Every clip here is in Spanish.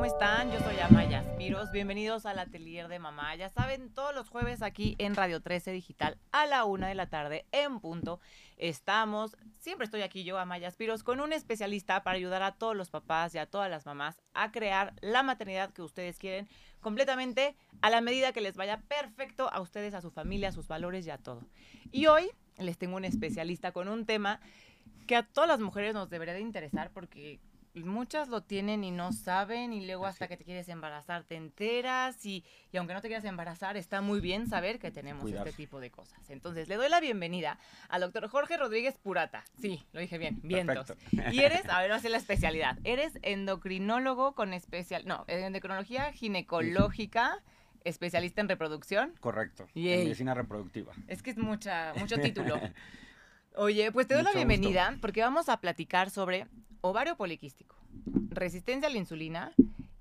¿cómo están? Yo soy Amaya Spiros. Bienvenidos al Atelier de Mamá. Ya saben, todos los jueves aquí en Radio 13 Digital a la una de la tarde en punto. Estamos, siempre estoy aquí yo, Amaya Spiros, con un especialista para ayudar a todos los papás y a todas las mamás a crear la maternidad que ustedes quieren completamente a la medida que les vaya perfecto a ustedes, a su familia, a sus valores y a todo. Y hoy les tengo un especialista con un tema que a todas las mujeres nos debería de interesar porque muchas lo tienen y no saben y luego hasta que te quieres embarazar te enteras y, y aunque no te quieras embarazar está muy bien saber que tenemos este tipo de cosas. Entonces le doy la bienvenida al doctor Jorge Rodríguez Purata. Sí, lo dije bien, vientos. Y eres, a ver, va a ser la especialidad. Eres endocrinólogo con especial, no, endocrinología ginecológica especialista en reproducción. Correcto. En medicina reproductiva. Es que es mucha, mucho título. Oye, pues te doy la bienvenida porque vamos a platicar sobre ovario poliquístico, resistencia a la insulina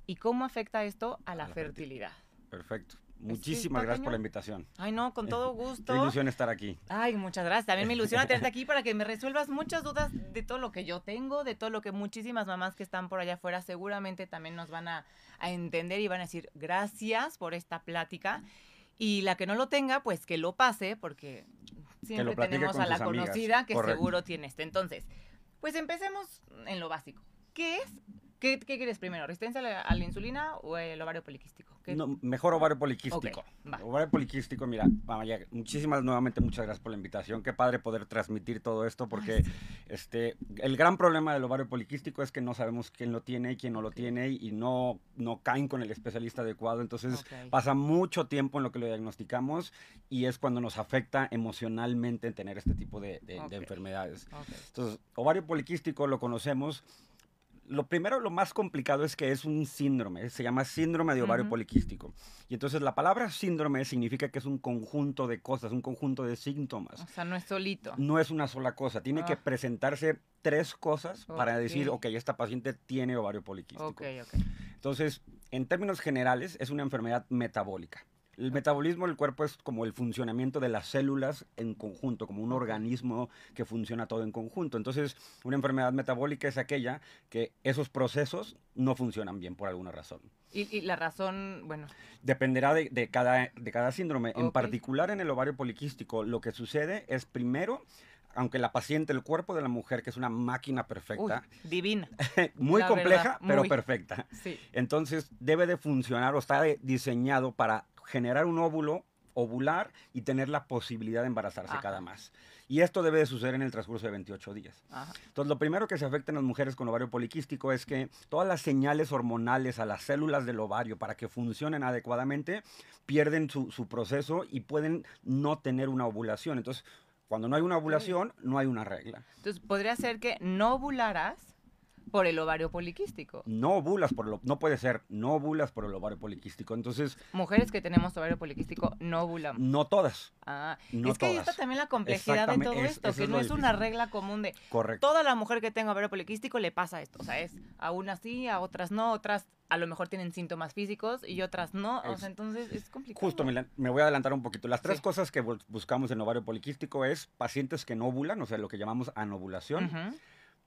y cómo afecta esto a la, fertilidad. Perfecto. Muchísimas gracias por la invitación. Ay, no, con todo gusto. Qué ilusión estar aquí. Ay, muchas gracias. También me ilusiona tenerte aquí para que me resuelvas muchas dudas de todo lo que yo tengo, de todo lo que muchísimas mamás que están por allá afuera seguramente también nos van a, entender y van a decir gracias por esta plática. Y la que no lo tenga, pues que lo pase, porque siempre tenemos a la conocida que seguro tiene este. Entonces, pues empecemos en lo básico. ¿Qué es? ¿Qué, quieres primero? ¿Resistencia a la, insulina o el ovario poliquístico? No, mejor ovario poliquístico. ovario poliquístico, mira, muchísimas nuevamente muchas gracias por la invitación. Qué padre poder transmitir todo esto porque este el gran problema del ovario poliquístico es que no sabemos quién lo tiene y quién no lo tiene y no no caen con el especialista adecuado, entonces pasa mucho tiempo en lo que lo diagnosticamos y es cuando nos afecta emocionalmente tener este tipo de, de enfermedades. Entonces, ovario poliquístico lo conocemos lo primero, lo más complicado es que es un síndrome, se llama síndrome de ovario poliquístico. Y entonces la palabra síndrome significa que es un conjunto de cosas, un conjunto de síntomas. O sea, no es solito. No es una sola cosa, tiene que ah. presentarse tres cosas para decir, ok, esta paciente tiene ovario poliquístico. Ok, ok. Entonces, en términos generales, es una enfermedad metabólica. El metabolismo del cuerpo es como el funcionamiento de las células en conjunto, como un organismo que funciona todo en conjunto. Entonces, una enfermedad metabólica es aquella que esos procesos no funcionan bien por alguna razón. Y, la razón, bueno. Dependerá de, cada, de cada síndrome. En particular en el ovario poliquístico, lo que sucede es primero aunque la paciente, el cuerpo de la mujer, que es una máquina perfecta. divina. muy compleja, pero perfecta. Entonces, debe de funcionar o está diseñado para generar un óvulo, ovular y tener la posibilidad de embarazarse cada más. Y esto debe de suceder en el transcurso de 28 días. Entonces, lo primero que se afecta en las mujeres con ovario poliquístico es que todas las señales hormonales a las células del ovario para que funcionen adecuadamente pierden su, su proceso y pueden no tener una ovulación. Entonces, cuando no hay una ovulación, no hay una regla. Entonces, podría ser que no ovularás por el ovario poliquístico. No ovulas por lo, no puede ser, no ovulas por el ovario poliquístico. Entonces, mujeres que tenemos ovario poliquístico no ovulamos. No todas. Ah, es que ahí está también la complejidad de todo esto, que no es una regla común de Correcto. toda la mujer que tenga ovario poliquístico le pasa esto, o sea, es a unas sí, a otras no, otras a lo mejor tienen síntomas físicos y otras no, o sea, entonces es complicado. Justo, me voy a adelantar un poquito. Las tres cosas que buscamos en ovario poliquístico es pacientes que no ovulan, o sea, lo que llamamos anovulación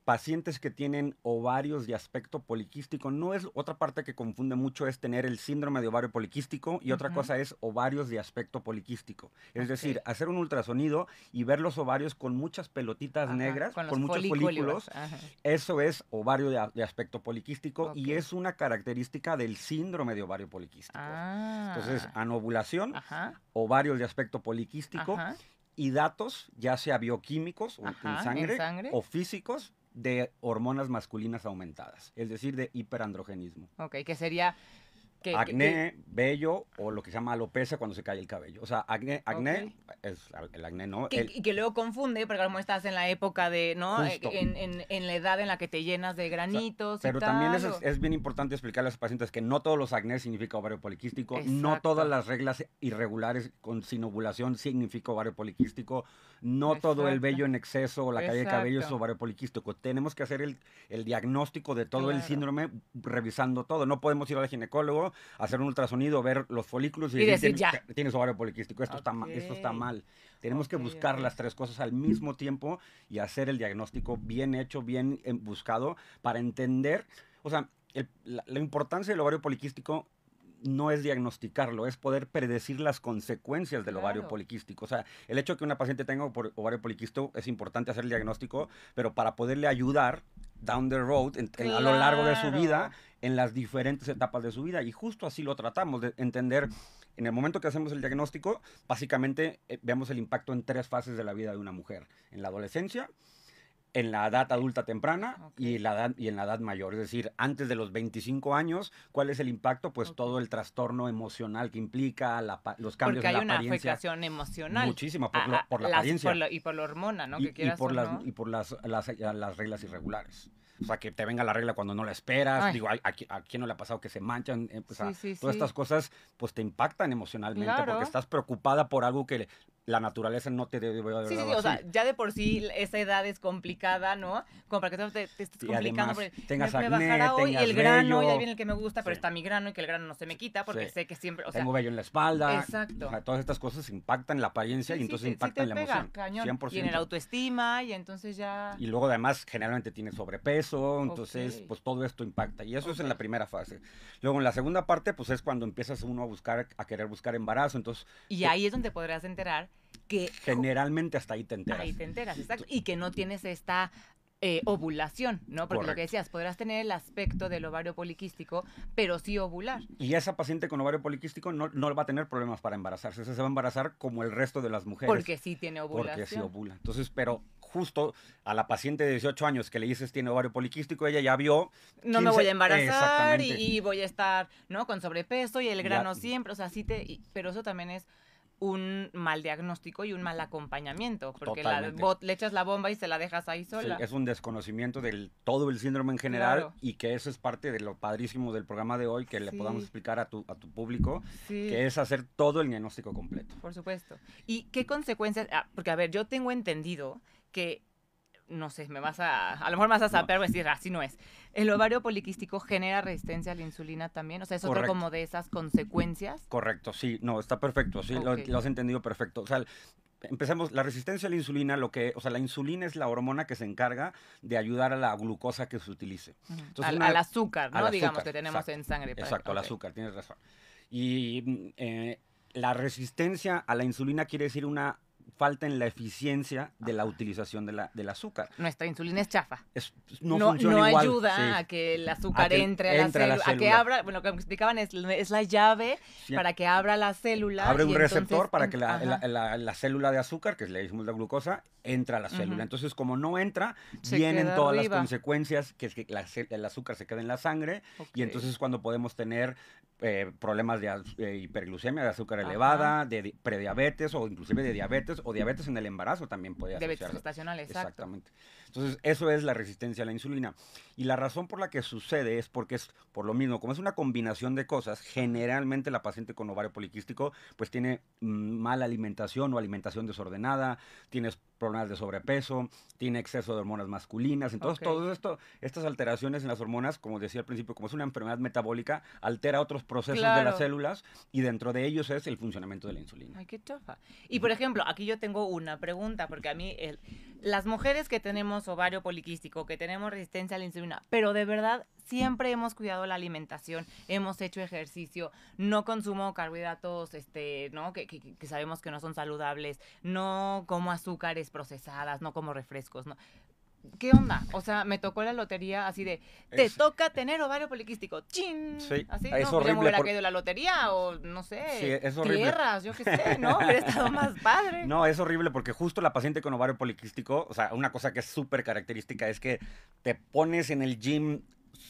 pacientes que tienen ovarios de aspecto poliquístico. No es otra parte que confunde mucho es tener el síndrome de ovario poliquístico y otra cosa es ovarios de aspecto poliquístico. Es decir, hacer un ultrasonido y ver los ovarios con muchas pelotitas negras, con, muchos folículos. Eso es ovario de, aspecto poliquístico y es una característica del síndrome de ovario poliquístico. Ah. Entonces, anovulación, ovarios de aspecto poliquístico y datos, ya sea bioquímicos ¿En sangre, o físicos, de hormonas masculinas aumentadas, es decir, de hiperandrogenismo. Ok, que sería acné, vello o lo que se llama alopecia cuando se cae el cabello. O sea, acné, acné es el acné, ¿no? y que luego confunde, porque como estás en la época de, ¿no? En, en, la edad en la que te llenas de granitos. pero también es, es, bien importante explicarle a los pacientes que no todos los acné significa ovario poliquístico, no todas las reglas irregulares con sin ovulación significa ovario poliquístico, no todo el vello en exceso o la caída de cabello es ovario poliquístico. Tenemos que hacer el, el diagnóstico de todo el síndrome revisando todo. No podemos ir al ginecólogo hacer un ultrasonido, ver los folículos y, decir, ya. tienes ovario poliquístico, esto, está, esto está mal. Tenemos que buscar las tres cosas al mismo tiempo y hacer el diagnóstico bien hecho, bien eh, buscado para entender, o sea, la, importancia del ovario poliquístico no es diagnosticarlo, es poder predecir las consecuencias del ovario poliquístico. O sea, el hecho de que una paciente tenga ovario poliquístico es importante hacer el diagnóstico, pero para poderle ayudar down the road, a lo largo de su vida, en las diferentes etapas de su vida. Y justo así lo tratamos, de entender. En el momento que hacemos el diagnóstico, básicamente eh, vemos el impacto en tres fases de la vida de una mujer. En la adolescencia, en la edad adulta temprana y, la edad, y en la edad mayor. Es decir, antes de los 25 años, ¿cuál es el impacto? Pues todo el trastorno emocional que implica los cambios en la apariencia. Porque hay una afectación emocional. Muchísima, por, por la apariencia. y por la hormona, ¿no? Y, por, las, y por las, las reglas irregulares. O sea, que te venga la regla cuando no la esperas. Digo, ¿a, quién no le ha pasado que se manchan? Eh, pues, todas estas cosas, pues te impactan emocionalmente porque estás preocupada por algo que la naturaleza no te debe haber Sí, sí, o sea, ya de por sí esa edad es complicada, ¿no? Como para que te, te estés complicando. Porque tengas me, acné, bajará hoy el grano, ya viene el que me gusta, pero está mi grano y que el grano no se me quita porque sé que siempre, o sea, Tengo vello en la espalda. Exacto. O sea, todas estas cosas impactan la apariencia y entonces impactan la emoción. Cañón. 100%. Y en el autoestima y entonces ya... Y luego además generalmente tienes sobrepeso, entonces pues todo esto impacta. Y eso es en la primera fase. Luego en la segunda parte pues es cuando empiezas uno a buscar, a querer buscar embarazo, entonces... Y ahí es donde podrás enterar que... Generalmente hasta ahí te enteras. Ahí te enteras, exacto. Y que no tienes esta eh, ovulación, ¿no? Porque lo que decías, podrás tener el aspecto del ovario poliquístico, pero sí ovular. Y esa paciente con ovario poliquístico no, no va a tener problemas para embarazarse. se va a embarazar como el resto de las mujeres. Porque sí tiene ovulación. Porque sí ovula. Entonces, pero justo a la paciente de 18 años que le dices tiene ovario poliquístico, ella ya vio... No me voy a embarazar y, voy a estar, ¿no? Con sobrepeso y el grano siempre, o sea, sí te... pero eso también es un mal diagnóstico y un mal acompañamiento, porque le echas la bomba y se la dejas ahí sola. es un desconocimiento del todo el síndrome en general y que eso es parte de lo padrísimo del programa de hoy, que le podamos explicar a tu, a tu público, que es hacer todo el diagnóstico completo. Por supuesto. ¿Y qué consecuencias? Ah, porque, a ver, yo tengo entendido que no sé, me vas a, a lo mejor me vas a saber no. decir, así no es. ¿El ovario poliquístico genera resistencia a la insulina también? O sea, ¿es otra como de esas consecuencias? Correcto, sí, no, está perfecto, sí, lo, has entendido perfecto. O sea, empecemos, la resistencia a la insulina, lo que, o sea, la insulina es la hormona que se encarga de ayudar a la glucosa que se utilice. al, azúcar, ¿no? Digamos que tenemos en sangre. exacto, al azúcar, tienes razón. Y eh, la resistencia a la insulina quiere decir una falta en la eficiencia de la utilización de la, del azúcar. Nuestra insulina es chafa. no, no, ayuda a que el azúcar entre, a, la célula, a que abra, bueno, lo que me explicaban es, es la llave para que abra la célula. Abre un receptor para que la, la, célula de azúcar, que le decimos la glucosa, entra a la célula. Entonces, como no entra, vienen todas las consecuencias, que es que el azúcar se queda en la sangre, y entonces es cuando podemos tener eh, problemas de eh, hiperglucemia, de azúcar elevada, de prediabetes o inclusive de diabetes o diabetes en el embarazo también puede Diabetes gestacional, exacto. Exactamente. Entonces, eso es la resistencia a la insulina. Y la razón por la que sucede es porque es por lo mismo, como es una combinación de cosas, generalmente la paciente con ovario poliquístico pues tiene mm, mala alimentación o alimentación desordenada, tienes problemas de sobrepeso, tiene exceso de hormonas masculinas. Entonces, todo esto, estas alteraciones en las hormonas, como decía al principio, como es una enfermedad metabólica, altera otros procesos de las células y dentro de ellos es el funcionamiento de la insulina. Ay, qué chofa. Y por ejemplo, aquí yo tengo una pregunta, porque a mí el, las mujeres que tenemos ovario poliquístico, que tenemos resistencia a la insulina, pero de verdad siempre hemos cuidado la alimentación, hemos hecho ejercicio, no consumo carbohidratos, este, ¿no? Que, que, sabemos que no son saludables, no como azúcares procesadas, no como refrescos, ¿no? ¿Qué onda? O sea, me tocó la lotería así de, te toca tener ovario poliquístico. ¡Chin! Sí, así, es ¿no? horrible. hubiera caído la lotería o, no sé, sí, es horrible. tierras, yo qué sé, ¿no? Hubiera estado más padre. No, es horrible porque justo la paciente con ovario poliquístico, o sea, una cosa que es súper característica es que te pones en el gym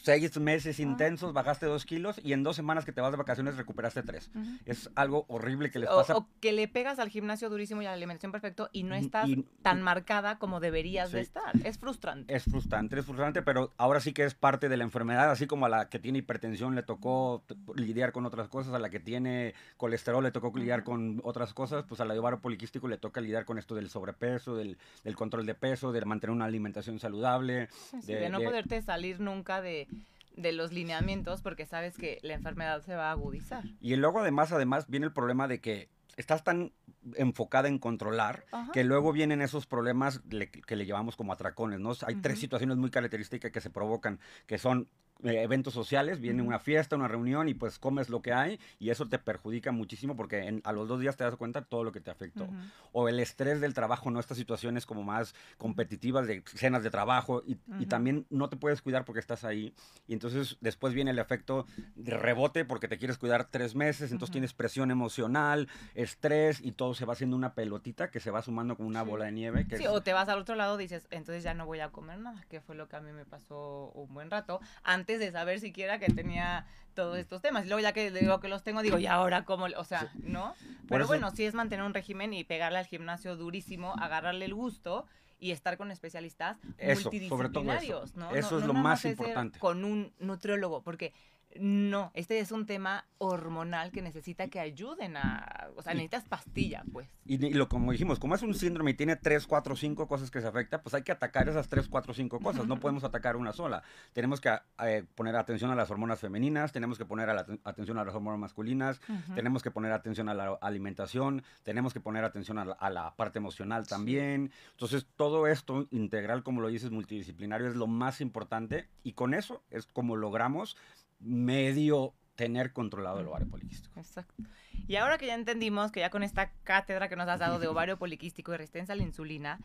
seis meses intensos, bajaste dos kilos y en dos semanas que te vas de vacaciones recuperaste tres. Es algo horrible que les pasa. O, que le pegas al gimnasio durísimo y a la alimentación perfecto y no estás tan marcada como deberías de estar. Es frustrante. Es frustrante, es frustrante, pero ahora sí que es parte de la enfermedad, así como a la que tiene hipertensión le tocó lidiar con otras cosas, a la que tiene colesterol le tocó lidiar con otras cosas, pues a la de ovario poliquístico le toca lidiar con esto del sobrepeso, del, control de peso, de mantener una alimentación saludable. de no poderte salir nunca de de los lineamientos porque sabes que la enfermedad se va a agudizar. Y luego además, además viene el problema de que estás tan enfocada en controlar que luego vienen esos problemas que le llevamos como atracones, ¿no? Hay tres situaciones muy características que se provocan, que son eh, eventos sociales, viene una fiesta, una reunión y pues comes lo que hay y eso te perjudica muchísimo porque a los dos días te das cuenta todo lo que te afectó. O el estrés del trabajo, ¿no? Estas situaciones como más competitivas de cenas de trabajo y, también no te puedes cuidar porque estás ahí y entonces después viene el efecto de rebote porque te quieres cuidar tres meses, entonces tienes presión emocional, estrés y todo se va haciendo una pelotita que se va sumando como una bola de nieve. sí, o te vas al otro lado y dices, entonces ya no voy a comer nada, que fue lo que a mí me pasó un buen rato. Antes de saber siquiera que tenía todos estos temas. Y luego ya que digo que los tengo, digo, ¿y ahora cómo? O sea, ¿no? Pero bueno, sí es mantener un régimen y pegarle al gimnasio durísimo, agarrarle el gusto y estar con especialistas multidisciplinarios, ¿no? Eso es lo más importante. Con un nutriólogo, porque no, este es un tema hormonal que necesita que ayuden a, o sea, necesitas pastilla, pues. Y, lo como dijimos, como es un síndrome y tiene tres, cuatro, cinco cosas que se afecta, pues hay que atacar esas tres, cuatro, cinco cosas. No podemos atacar una sola. Tenemos que eh, poner atención a las hormonas femeninas, tenemos que poner atención a las hormonas masculinas, tenemos que poner atención a la alimentación, tenemos que poner atención a la, parte emocional también. Entonces, todo esto integral, como lo dices, multidisciplinario, es lo más importante y con eso es como logramos medio tener controlado el ovario poliquístico. Exacto. Y ahora que ya entendimos que ya con esta cátedra que nos has dado de ovario poliquístico y resistencia a la insulina,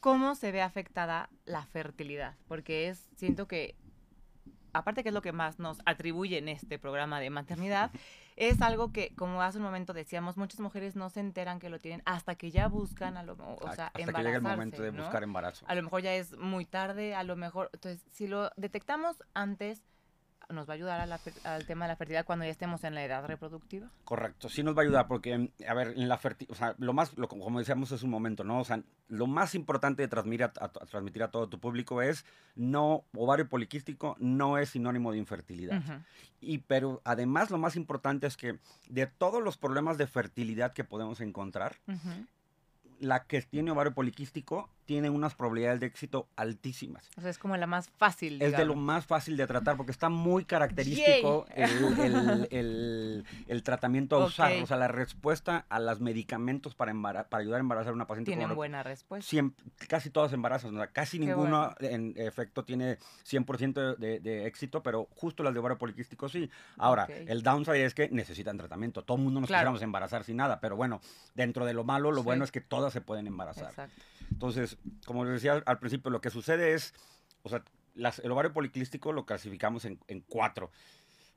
¿cómo se ve afectada la fertilidad? Porque es, siento que, aparte que es lo que más nos atribuye en este programa de maternidad, es algo que, como hace un momento decíamos, muchas mujeres no se enteran que lo tienen hasta que ya buscan, a lo, o sea, hasta que llega el momento de buscar embarazo. A lo mejor ya es muy tarde, a lo mejor, entonces, si lo detectamos antes, nos va a ayudar al tema de la fertilidad cuando ya estemos en la edad reproductiva? Correcto, sí nos va a ayudar porque, a ver, en la fertilidad, o sea, lo más, como decíamos es un momento, ¿no? O sea, lo más importante de transmitir a, transmitir a todo tu público es no, ovario poliquístico no es sinónimo de infertilidad. Y, pero además lo más importante es que de todos los problemas de fertilidad que podemos encontrar, la que tiene ovario poliquístico tiene unas probabilidades de éxito altísimas. O sea, es como la más fácil. Es de lo más fácil de tratar porque está muy característico el, tratamiento a usar. O sea, la respuesta a los medicamentos para, para ayudar a embarazar a una paciente. Tienen buena respuesta. casi todas embarazan. O sea, casi ninguno en efecto tiene 100% de, de, éxito, pero justo las de ovario poliquístico sí. Ahora, el downside es que necesitan tratamiento. Todo el mundo nos claro. embarazar sin nada, pero bueno, dentro de lo malo, lo bueno es que todas se pueden embarazar. Exacto. Entonces, como les decía al principio, lo que sucede es, o sea, el ovario policlístico lo clasificamos en, en cuatro.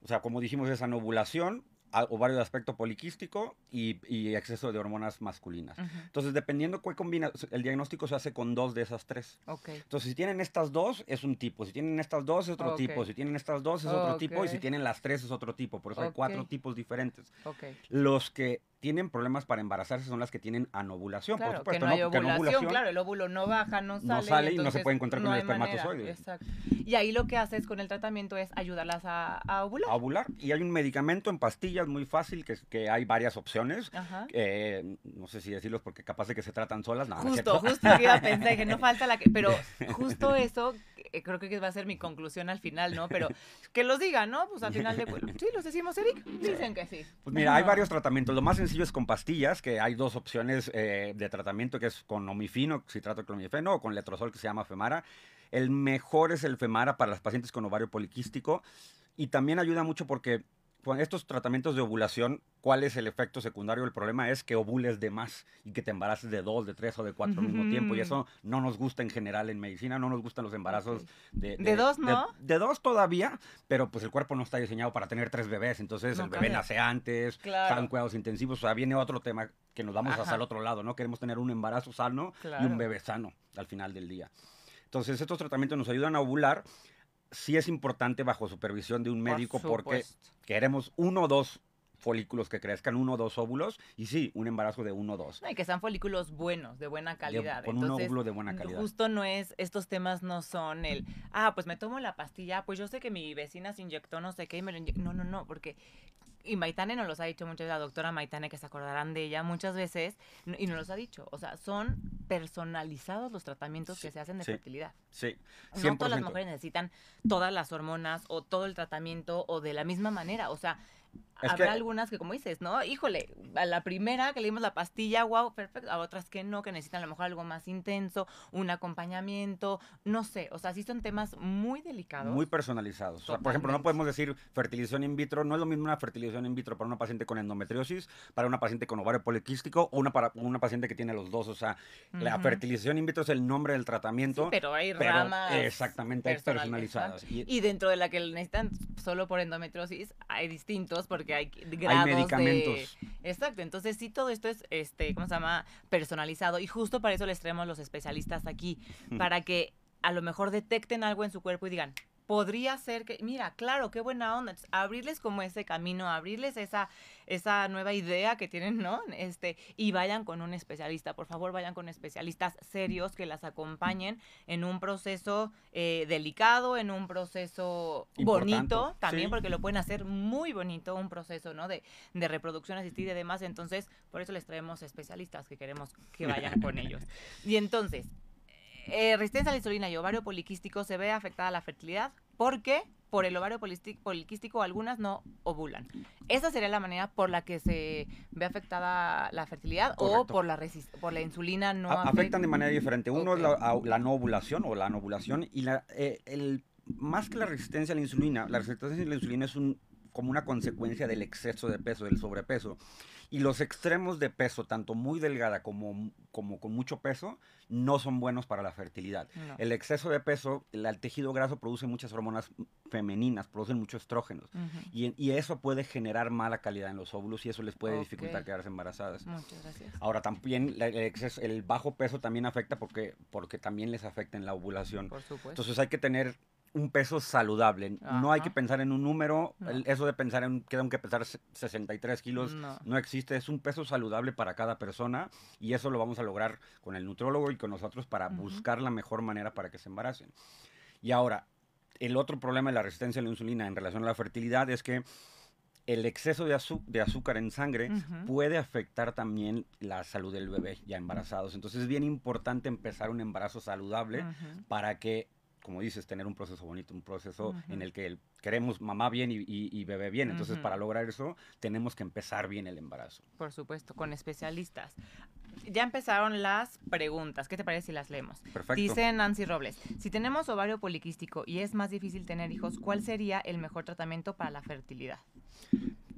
O sea, como dijimos, es anovulación, ovario de aspecto poliquístico y, exceso de hormonas masculinas. Entonces, dependiendo cuál combina, el diagnóstico se hace con dos de esas tres. Entonces, si tienen estas dos, es un tipo. Si tienen estas dos, es otro tipo. Si tienen estas dos, es otro tipo. Y si tienen las tres, es otro tipo. Por eso hay cuatro tipos diferentes. Los que tienen problemas para embarazarse son las que tienen anovulación. Claro, por supuesto, que no, hay ovulación, claro, el óvulo no baja, no sale. No sale y, no se puede encontrar con el espermatozoide. Exacto. Y ahí lo que haces con el tratamiento es ayudarlas a, ovular. A ovular. Y hay un medicamento en pastillas muy fácil, que, que hay varias opciones. Ajá. Eh, no sé si decirlos porque capaz de que se tratan solas. No, justo, justo iba a pensar que no falta la que... Pero justo eso eh, creo que va a ser mi conclusión al final, ¿no? Pero que los digan, ¿no? Pues al final de... Sí, los decimos, Eric. Dicen que sí. Pues mira, hay varios tratamientos. Lo más sencillo con pastillas, que hay dos opciones eh, de tratamiento, que es con omifino, citrato clomifeno, o con letrozol, que se llama Femara. El mejor es el Femara para las pacientes con ovario poliquístico. Y también ayuda mucho porque con estos tratamientos de ovulación, ¿cuál es el efecto secundario? El problema es que ovules de más y que te embaraces de dos, de tres o de cuatro al mismo tiempo. Y eso no nos gusta en general en medicina, no nos gustan los embarazos de, de, dos, ¿no? De, dos todavía, pero pues el cuerpo no está diseñado para tener tres bebés. Entonces el bebé nace antes, están cuidados intensivos. O sea, viene otro tema que nos vamos hacia el otro lado, ¿no? Queremos tener un embarazo sano y un bebé sano al final del día. Entonces estos tratamientos nos ayudan a ovular sí es importante bajo supervisión de un médico porque queremos uno o dos folículos que crezcan, uno o dos óvulos, y sí, un embarazo de uno o dos. y que sean folículos buenos, de buena calidad. con un óvulo de buena calidad. Justo no es, estos temas no son el, ah, pues me tomo la pastilla, pues yo sé que mi vecina se inyectó no sé qué y me lo inyectó. No, no, no, porque y Maitane nos los ha dicho muchas veces, la doctora Maitane, que se acordarán de ella muchas veces, y nos los ha dicho. O sea, son personalizados los tratamientos que se hacen de fertilidad. Sí. No todas las mujeres necesitan todas las hormonas o todo el tratamiento o de la misma manera. O sea, habrá algunas que, como dices, ¿no? Híjole, a la primera que le dimos la pastilla, wow, perfecto. A otras que no, que necesitan a lo mejor algo más intenso, un acompañamiento, no sé. O sea, sí son temas muy delicados. Muy personalizados. O sea, por ejemplo, no podemos decir fertilización in vitro. No es lo mismo una fertilización in vitro para una paciente con endometriosis, para una paciente con ovario poliquístico o una para una paciente que tiene los dos. O sea, la fertilización in vitro es el nombre del tratamiento. pero hay ramas. Exactamente, hay personalizadas. Y, dentro de la que necesitan solo por endometriosis, hay distintos porque hay grados medicamentos. Exacto, entonces sí todo esto es, este, ¿cómo se llama? Personalizado y justo para eso les traemos los especialistas aquí, para que a lo mejor detecten algo en su cuerpo y digan, podría ser que, mira, claro, qué buena onda, abrirles como ese camino, abrirles esa, esa nueva idea que tienen, ¿no? Este, y vayan con un especialista, por favor, vayan con especialistas serios que las acompañen en un proceso eh, delicado, en un proceso bonito también, porque lo pueden hacer muy bonito, un proceso, ¿no? De, de reproducción asistida y demás, entonces, por eso les traemos especialistas que queremos que vayan con ellos. Y entonces, eh, resistencia a la insulina y ovario poliquístico se ve afectada la fertilidad porque por el ovario poliquístico algunas no ovulan. Esa sería la manera por la que se ve afectada la fertilidad o por la, por la insulina no afectan de manera diferente. Uno es la, no ovulación o la anovulación y la, eh, el, más que la resistencia a la insulina, la resistencia a la insulina es un, como una consecuencia del exceso de peso, del sobrepeso. Y los extremos de peso, tanto muy delgada como, como con mucho peso, no son buenos para la fertilidad. El exceso de peso, el, tejido graso produce muchas hormonas femeninas, producen muchos estrógenos. y, eso puede generar mala calidad en los óvulos y eso les puede dificultar quedarse embarazadas. Muchas gracias. Ahora, también el, exceso, el bajo peso también afecta porque, porque también les afecta en la ovulación. Por supuesto. Entonces hay que tener un peso saludable. No hay que pensar en un número. eso de pensar en que tengo que pesar 63 kilos no. existe. Es un peso saludable para cada persona y eso lo vamos a lograr con el nutrólogo y con nosotros para buscar la mejor manera para que se embaracen. Y ahora, el otro problema de la resistencia a la insulina en relación a la fertilidad es que el exceso de, de azúcar en sangre puede afectar también la salud del bebé ya embarazados. Entonces es bien importante empezar un embarazo saludable para que como dices, tener un proceso bonito, un proceso en el que queremos mamá bien y, bebé bien. Entonces, para lograr eso, tenemos que empezar bien el embarazo. Por supuesto, con especialistas. Ya empezaron las preguntas. ¿Qué te parece si las leemos? Perfecto. Dice Nancy Robles, si tenemos ovario poliquístico y es más difícil tener hijos, ¿cuál sería el mejor tratamiento para la fertilidad?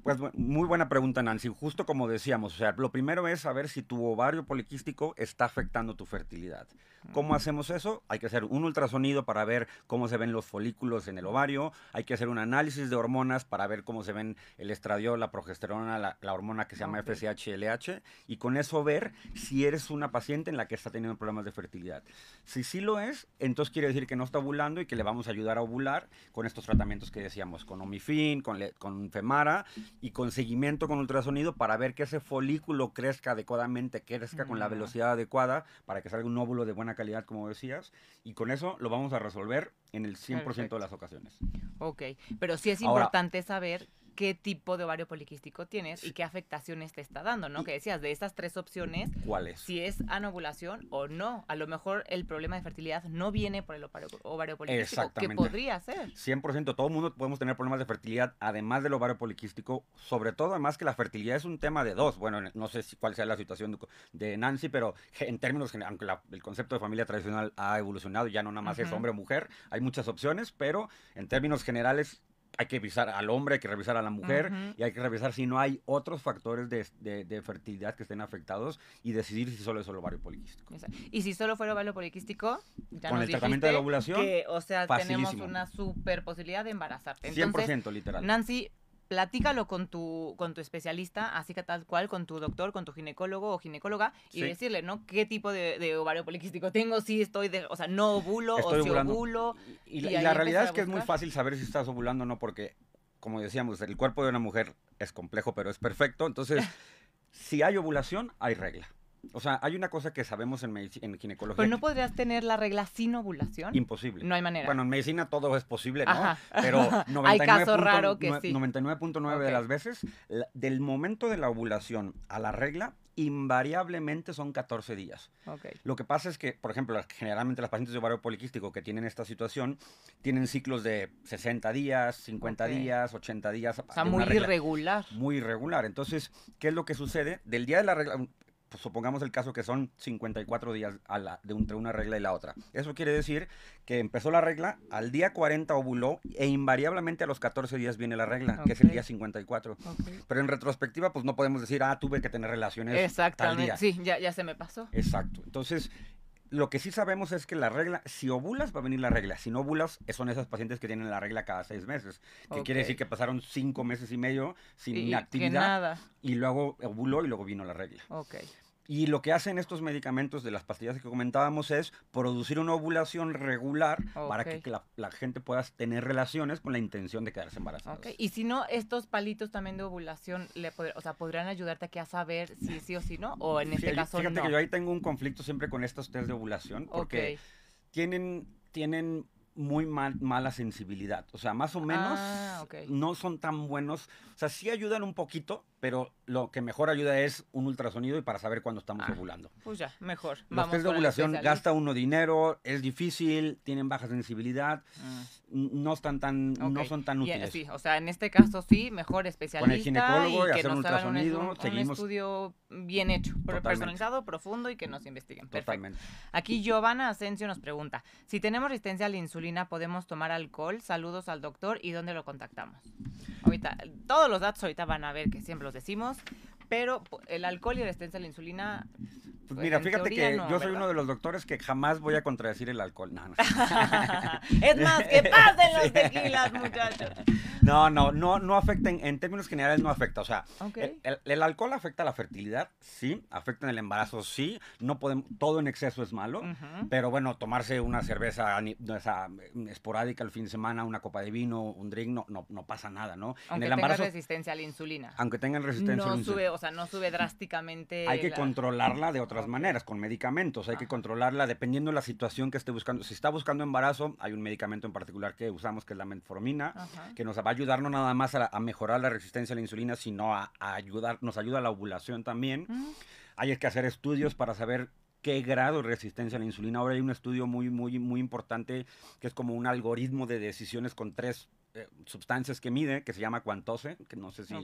Pues muy buena pregunta, Nancy. Justo como decíamos, o sea, lo primero es saber si tu ovario poliquístico está afectando tu fertilidad. ¿Cómo hacemos eso? Hay que hacer un ultrasonido para ver cómo se ven los folículos en el ovario. Hay que hacer un análisis de hormonas para ver cómo se ven el estradiol, la progesterona, la, hormona que se llama FSH-LH. Y con eso ver si eres una paciente en la que está teniendo problemas de fertilidad. Si sí lo es, entonces quiere decir que no está ovulando y que le vamos a ayudar a ovular con estos tratamientos que decíamos, con Omifin, con, con Femara y con seguimiento con ultrasonido para ver que ese folículo crezca adecuadamente, crezca con la velocidad adecuada para que salga un óvulo de buena calidad, como decías, y con eso lo vamos a resolver en el 100% de las ocasiones. Ok, pero sí es importante saber qué tipo de ovario poliquístico tienes y qué afectaciones te está dando, ¿no? que decías, de estas tres opciones, ¿cuáles? Si es anovulación o no. A lo mejor el problema de fertilidad no viene por el ovario, poliquístico, que podría ser. 100%, todo el mundo podemos tener problemas de fertilidad, además del ovario poliquístico, sobre todo además que la fertilidad es un tema de dos. Bueno, no sé cuál sea la situación de Nancy, pero en términos generales, aunque el concepto de familia tradicional ha evolucionado, ya no nada más es hombre o mujer, hay muchas opciones, pero en términos generales hay que revisar al hombre, hay que revisar a la mujer y hay que revisar si no hay otros factores de, fertilidad que estén afectados y decidir si solo es el ovario poliquístico. Y si solo fuera ovario poliquístico, ya con el tratamiento de la ovulación, o sea, tenemos una super posibilidad de embarazarte. 100% literal. Nancy, platícalo con tu, con tu especialista, así que tal cual, con tu doctor, con tu ginecólogo o ginecóloga, y decirle, ¿no? ¿Qué tipo de, ovario poliquístico tengo? Si estoy, de, o sea, no ovulo o si ovulo. Y, la realidad es que es muy fácil saber si estás ovulando o no, porque, como decíamos, el cuerpo de una mujer es complejo, pero es perfecto. Entonces, si hay ovulación, hay regla. O sea, hay una cosa que sabemos en, en ginecología. Pero no podrías tener la regla sin ovulación. Imposible. No hay manera. Bueno, en medicina todo es posible, ¿no? Pero 99. hay caso raro que sí. 99.9 de las veces, del momento de la ovulación a la regla, invariablemente son 14 días. Okay. Lo que pasa es que, por ejemplo, generalmente las pacientes de ovario poliquístico que tienen esta situación tienen ciclos de 60 días, 50 días, 80 días. O sea, muy irregular. Muy irregular. Entonces, ¿qué es lo que sucede? Del día de la regla, pues, supongamos el caso que son 54 días a la, de entre una regla y la otra. Eso quiere decir que empezó la regla, al día 40 ovuló e invariablemente a los 14 días viene la regla, que es el día 54. Pero en retrospectiva, pues no podemos decir, ah, tuve que tener relaciones. Exactamente, sí, ya, ya se me pasó. Exacto. Entonces, lo que sí sabemos es que la regla, si ovulas, va a venir la regla. Si no ovulas, son esas pacientes que tienen la regla cada seis meses. Que quiere decir que pasaron cinco meses y medio sin actividad. Y luego ovuló y luego vino la regla. Ok. Y lo que hacen estos medicamentos de las pastillas que comentábamos es producir una ovulación regular para que, la, gente pueda tener relaciones con la intención de quedarse embarazada. Y si no, estos palitos también de ovulación, le o sea, podrían ayudarte aquí a saber si sí o si no, o en este caso fíjate que yo ahí tengo un conflicto siempre con estos test de ovulación, porque tienen, tienen muy mala sensibilidad. O sea, más o menos ah, no son tan buenos. O sea, sí ayudan un poquito, pero lo que mejor ayuda es un ultrasonido y para saber cuándo estamos ah, ovulando. Pues ya, mejor. Los test de ovulación gasta uno dinero, es difícil, tienen baja sensibilidad, mm. no están tan, no son tan útiles. sí, o sea, en este caso sí, mejor especialista. Con el ginecólogo y, hacer un ultrasonido, un, seguimos. Un estudio bien hecho, personalizado, profundo y que nos investiguen. Totalmente. Aquí Giovanna Asensio nos pregunta, si tenemos resistencia a la insulina, ¿podemos tomar alcohol? Saludos al doctor y ¿dónde lo contactamos? Ahorita, todos los datos ahorita van a ver que siempre los decimos, pero el alcohol y resistencia a la insulina pues mira, fíjate que yo soy uno de los doctores que jamás voy a contradecir el alcohol. No, no. es más, que pasen los tequilas, muchachos. No, no, no, no afecta, en, términos generales no afecta. O sea, el, alcohol afecta la fertilidad, sí, afecta en el embarazo, sí. No podemos, todo en exceso es malo, pero bueno, tomarse una cerveza esa, esporádica el fin de semana, una copa de vino, un drink, no, no, pasa nada, ¿no? Aunque en el embarazo, resistencia a la insulina. Aunque tengan resistencia a la insulina. Sube, o sea, no sube drásticamente. Hay que controlarla de otra maneras, con medicamentos. Hay que controlarla dependiendo de la situación que esté buscando. Si está buscando embarazo, hay un medicamento en particular que usamos que es la metformina, que nos va a ayudar no nada más a, mejorar la resistencia a la insulina, sino a, ayudar, nos ayuda a la ovulación también. Hay que hacer estudios para saber qué grado de resistencia a la insulina. Ahora hay un estudio muy, muy, muy importante que es como un algoritmo de decisiones con tres eh, sustancias que mide, que se llama Quantose, que no sé si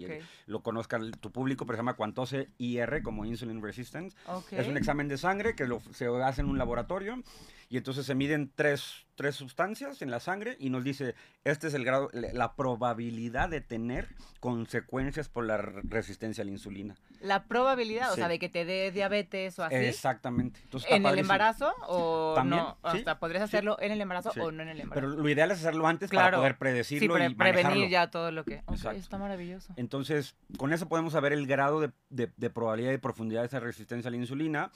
lo conozca tu público, pero se llama Quantose IR, como Insulin Resistance. Es un examen de sangre que se hace en un laboratorio y entonces se miden tres, tres sustancias en la sangre y nos dice, este es el grado, la probabilidad de tener consecuencias por la resistencia a la insulina. La probabilidad, o sea, de que te dé diabetes o así. Exactamente. ¿En el embarazo o no? O sea, podrías hacerlo en el embarazo o no en el embarazo. Pero lo ideal es hacerlo antes para poder predecirlo y prevenir ya todo lo que... está maravilloso. Entonces, con eso podemos saber el grado de, de, de probabilidad y profundidad de esa resistencia a la insulina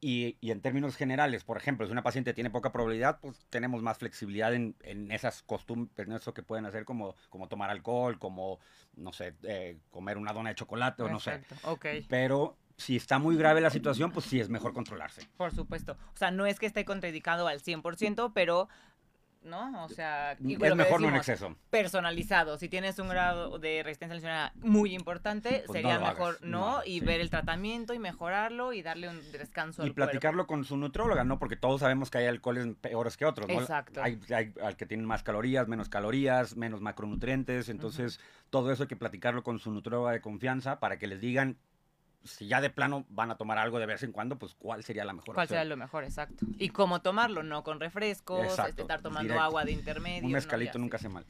y, y, en términos generales, por ejemplo, si una paciente tiene poca probabilidad, pues tenemos más flexibilidad en, en esas costumbres, en eso que pueden hacer, como, como tomar alcohol, como, no sé, eh, comer una dona de chocolate o no sé. ok. Pero si está muy grave la situación, pues sí es mejor controlarse. Por supuesto. O sea, no es que esté contraindicado al 100%, pero ¿no? O sea, es mejor no en exceso. Personalizado. Si tienes un grado de resistencia a la insulina muy importante, pues sería mejor no, y ver el tratamiento y mejorarlo y darle un descanso y platicarlo con su nutróloga, ¿no? Porque todos sabemos que hay alcoholes peores que otros, ¿no? Exacto. Hay, hay, que tienen más calorías, menos calorías, menos macronutrientes, entonces todo eso hay que platicarlo con su nutróloga de confianza para que les digan si ya de plano van a tomar algo de vez en cuando, pues cuál sería la mejor ¿Cuál sería lo mejor, exacto? Y cómo tomarlo, no con refrescos, este, estar tomando agua de intermedio. Un mezcalito nunca hace mal.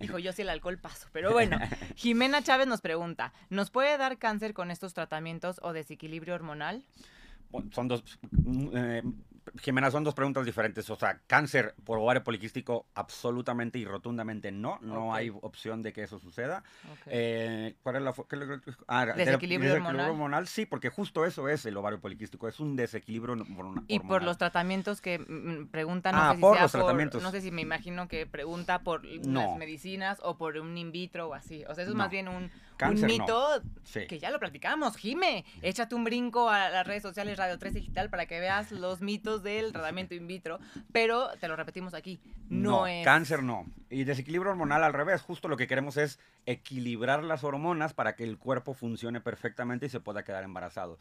Dijo, yo sí el alcohol paso. Pero bueno, Jimena Chávez nos pregunta, ¿nos puede dar cáncer con estos tratamientos o desequilibrio hormonal? son dos, eh, Jimena, son dos preguntas diferentes. O sea, cáncer por ovario poliquístico, absolutamente y rotundamente no. No hay opción de que eso suceda. Eh, ¿Cuál es la ah, desequilibrio, hormonal? Sí, porque justo eso es el ovario poliquístico. Es un desequilibrio hormonal. Y por los tratamientos que mm, preguntan, no ah, sé por los tratamientos. No sé si me imagino que pregunta por las medicinas o por un in vitro o así. O sea, eso es más bien un un mito que ya lo platicamos. Jime, échate un brinco a las redes sociales Radio 3 Digital para que veas los mitos del tratamiento in vitro, pero te lo repetimos aquí, no, es... Cáncer no. Y desequilibrio hormonal al revés, justo lo que queremos es equilibrar las hormonas para que el cuerpo funcione perfectamente y se pueda quedar embarazado.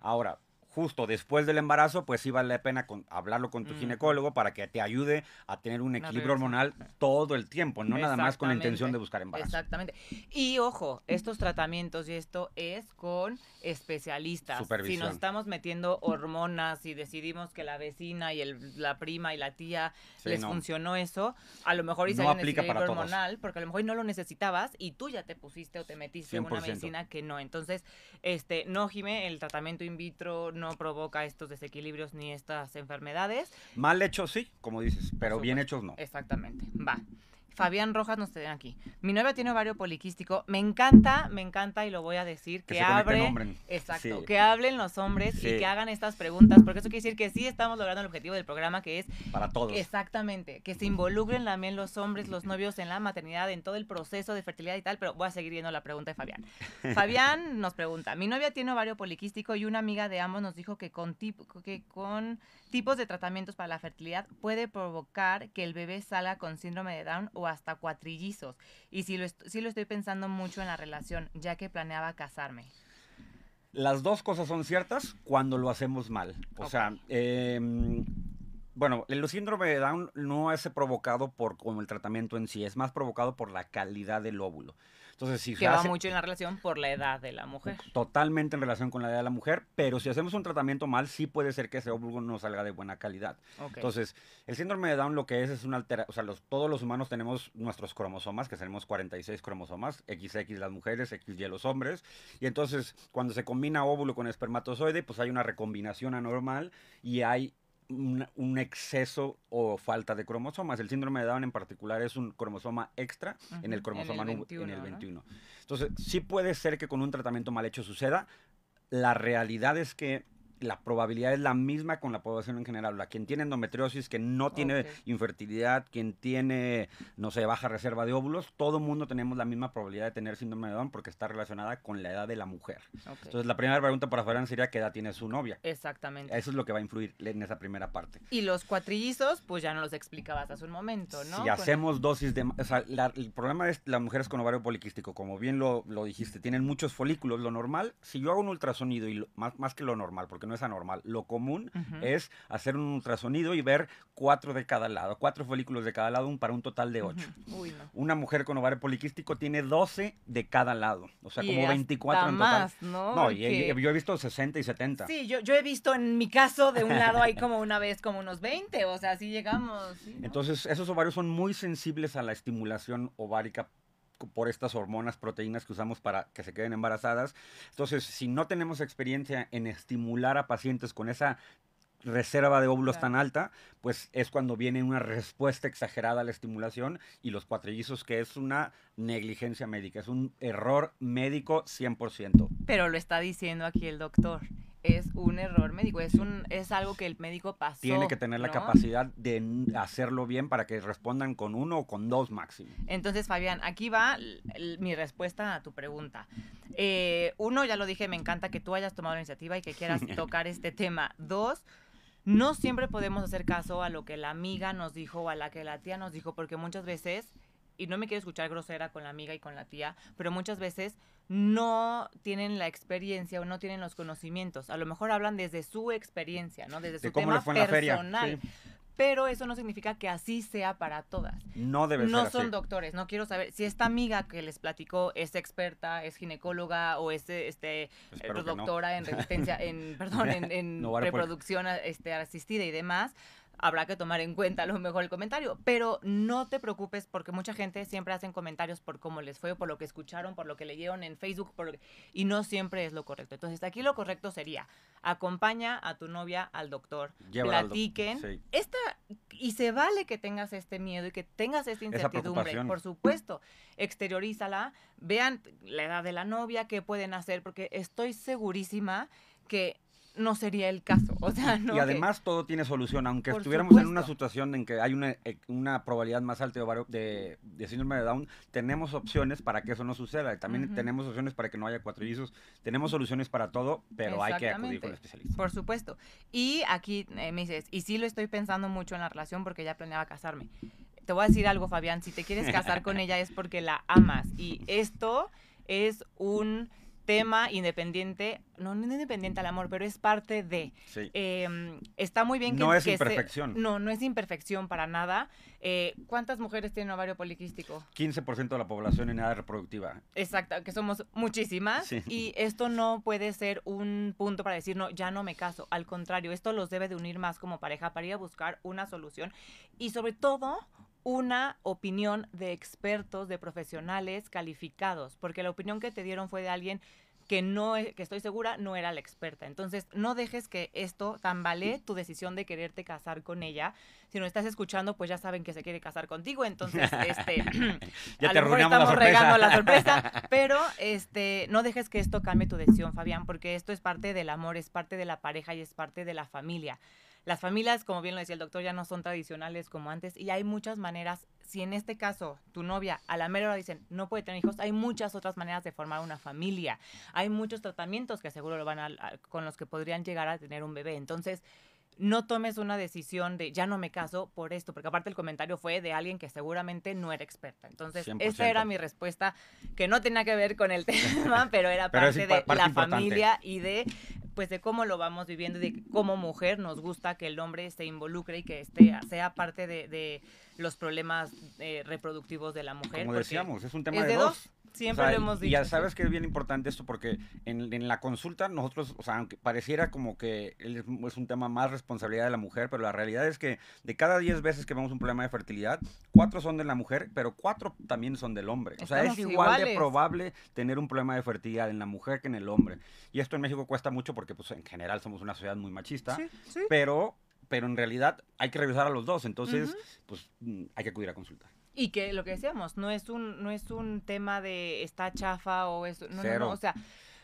Ahora, justo después del embarazo, pues sí vale la pena hablarlo con tu ginecólogo para que te ayude a tener un equilibrio hormonal todo el tiempo, no nada más con la intención de buscar embarazo. Exactamente. Y ojo, estos tratamientos y esto es con especialistas. Si nos estamos metiendo hormonas y decidimos que la vecina y el, la prima y la tía les funcionó eso, a lo mejor hice no aplica para hormonal, porque a lo mejor no lo necesitabas y tú ya te pusiste o te metiste en una medicina que no. Entonces, este, no, Jime, el tratamiento in vitro no no provoca estos desequilibrios ni estas enfermedades. Mal hechos sí, como dices, pero bien hechos no. Exactamente. Va. Fabián Rojas nos tiene aquí. Mi novia tiene ovario poliquístico. Me encanta, me encanta y lo voy a decir que, abre, exacto, que hablen los hombres y que hagan estas preguntas, porque eso quiere decir que sí estamos logrando el objetivo del programa que es para todos. Exactamente, que se involucren también los hombres, los novios en la maternidad, en todo el proceso de fertilidad y tal, pero voy a seguir viendo la pregunta de Fabián. Fabián nos pregunta, mi novia tiene ovario poliquístico y una amiga de ambos nos dijo que con, que con tipos de tratamientos para la fertilidad puede provocar que el bebé salga con síndrome de Down o hasta cuatrillizos. Y sí lo, sí lo estoy pensando mucho en la relación, ya que planeaba casarme. Las dos cosas son ciertas cuando lo hacemos mal. O sea, em, bueno, el síndrome de Down no es provocado por como el tratamiento en sí, es más provocado por la calidad del óvulo. Entonces, si que va mucho en la relación por la edad de la mujer. Totalmente en relación con la edad de la mujer, pero si hacemos un tratamiento mal, sí puede ser que ese óvulo no salga de buena calidad. Entonces, el síndrome de Down lo que es es una alteración, o sea, los, todos los humanos tenemos nuestros cromosomas, que tenemos 46 cromosomas, XX las mujeres, XY los hombres, y entonces cuando se combina óvulo con espermatozoide, pues hay una recombinación anormal y hay un, exceso o falta de cromosomas. El síndrome de Down en particular es un cromosoma extra en el cromosoma en el 21. En el 21. Entonces, sí puede ser que con un tratamiento mal hecho suceda. La realidad es que la probabilidad es la misma con la población en general. La quien tiene endometriosis, que no tiene infertilidad, quien tiene, no sé, baja reserva de óvulos, todo mundo tenemos la misma probabilidad de tener síndrome de Down porque está relacionada con la edad de la mujer. Entonces, la primera pregunta para Fran sería qué edad tiene su novia. Exactamente. Eso es lo que va a influir en esa primera parte. Y los cuatrillizos, pues ya no los explicabas hace un momento, ¿no? Si hacemos dosis de... O sea, el problema es las mujeres con ovario poliquístico, como bien lo, lo, dijiste, tienen muchos folículos. Lo normal, si yo hago un ultrasonido, y más, más que lo normal, porque no es anormal. Lo común es hacer un ultrasonido y ver cuatro de cada lado, cuatro folículos de cada lado para un total de ocho. Una mujer con ovario poliquístico tiene 12 de cada lado, o sea, como 24 en total. ¿no? no yo he visto 60 y 70. Sí, yo, yo he visto en mi caso de un lado hay como una vez como unos 20, o sea, así llegamos. Entonces, esos ovarios son muy sensibles a la estimulación ovárica por estas hormonas, proteínas que usamos para que se queden embarazadas. Entonces, si no tenemos experiencia en estimular a pacientes con esa reserva de óvulos tan alta, pues es cuando viene una respuesta exagerada a la estimulación y los cuatrillizos, que es una negligencia médica, es un error médico 100%. Pero lo está diciendo aquí el doctor es un error médico, es un es algo que el médico pasó. Tiene que tener la capacidad de hacerlo bien para que respondan con uno o con dos máximo. Entonces, Fabián, aquí va mi respuesta a tu pregunta. Eh, uno, ya lo dije, me encanta que tú hayas tomado la iniciativa y que quieras tocar este tema. Dos, no siempre podemos hacer caso a lo que la amiga nos dijo o a la que la tía nos dijo, porque muchas veces y no me quiero escuchar grosera con la amiga y con la tía, pero muchas veces no tienen la experiencia o no tienen los conocimientos. A lo mejor hablan desde su experiencia, ¿no? Desde su tema personal. Pero eso no significa que así sea para todas. No debe no ser. No son doctores. No quiero saber si esta amiga que les platicó es experta, es ginecóloga o es este eh, doctora en resistencia, en perdón, en, reproducción este, asistida y demás habrá que tomar en cuenta a lo mejor el comentario, pero no te preocupes porque mucha gente siempre hacen comentarios por cómo les fue, por lo que escucharon, por lo que leyeron en Facebook, por y no siempre es lo correcto. Entonces, aquí lo correcto sería, acompaña a tu novia al doctor, platiquen, esta, y se vale que tengas este miedo y que tengas esta incertidumbre, por supuesto, exteriorízala, vean la edad de la novia, qué pueden hacer, porque estoy segurísima que no sería el caso. O sea, no y además todo tiene solución, aunque estuviéramos en una situación en que hay una, eh, una probabilidad más alta de, de, síndrome de Down, tenemos opciones para que eso no suceda. También tenemos opciones para que no haya cuatrillizos. Tenemos soluciones para todo, pero hay que acudir con el especialista. Por supuesto. Y aquí eh, me dices, y sí lo estoy pensando mucho en la relación porque ya planeaba casarme. Te voy a decir algo, Fabián, si te quieres casar con ella es porque la amas. Y esto es un tema independiente, no, no independiente al amor, pero es parte de. Em, está muy bien que. No es imperfección. no, no es imperfección para nada. Eh, ¿Cuántas mujeres tienen ovario poliquístico? 15% de la población en edad reproductiva. Exacto, que somos muchísimas. Y esto no puede ser un punto para decir, no, ya no me caso. Al contrario, esto los debe de unir más como pareja para ir a buscar una solución. Y sobre todo, una opinión de expertos, de profesionales calificados, porque la opinión que te dieron fue de alguien que no e, que estoy segura no era la experta. Entonces, no dejes que esto tambalee tu decisión de quererte casar con ella. Si no estás escuchando, pues ya saben que se quiere casar contigo, entonces este ya te lo estamos regando la sorpresa, pero este no dejes que esto cambie tu decisión, Fabián, porque esto es parte del amor, es parte de la pareja y es parte de la familia. Las familias, como bien lo decía el doctor, ya no son tradicionales como antes y hay muchas maneras. Si en este caso tu novia a la mera hora dicen no puede tener hijos, hay muchas otras maneras de formar una familia. Hay muchos tratamientos que seguro lo van a, con los que podrían llegar a tener un bebé. Entonces, no tomes una decisión de ya no me caso por esto, porque aparte el comentario fue de alguien que seguramente no era experta. Entonces, esa era mi respuesta, que no tenía que ver con el tema, pero era parte de la familia y de pues de cómo lo vamos viviendo y de cómo mujer nos gusta que el hombre se involucre y que esté, sea parte de, los problemas eh, reproductivos de la mujer. Como decíamos, es un tema de, dos. Siempre lo hemos dicho. Y ya sabes que es bien importante esto porque en, la consulta nosotros, o sea, aunque pareciera como que es un tema más responsabilidad de la mujer, pero la realidad es que de cada 10 veces que vemos un problema de fertilidad, cuatro son de la mujer, pero cuatro también son del hombre. O sea, es igual de probable tener un problema de fertilidad en la mujer que en el hombre. Y esto en México cuesta mucho porque pues en general somos una sociedad muy machista, pero pero en realidad hay que revisar a los dos, entonces pues hay que acudir a consultar. Y que lo que decíamos, no es un, no es un tema de está chafa o eso, no, no, no, o sea...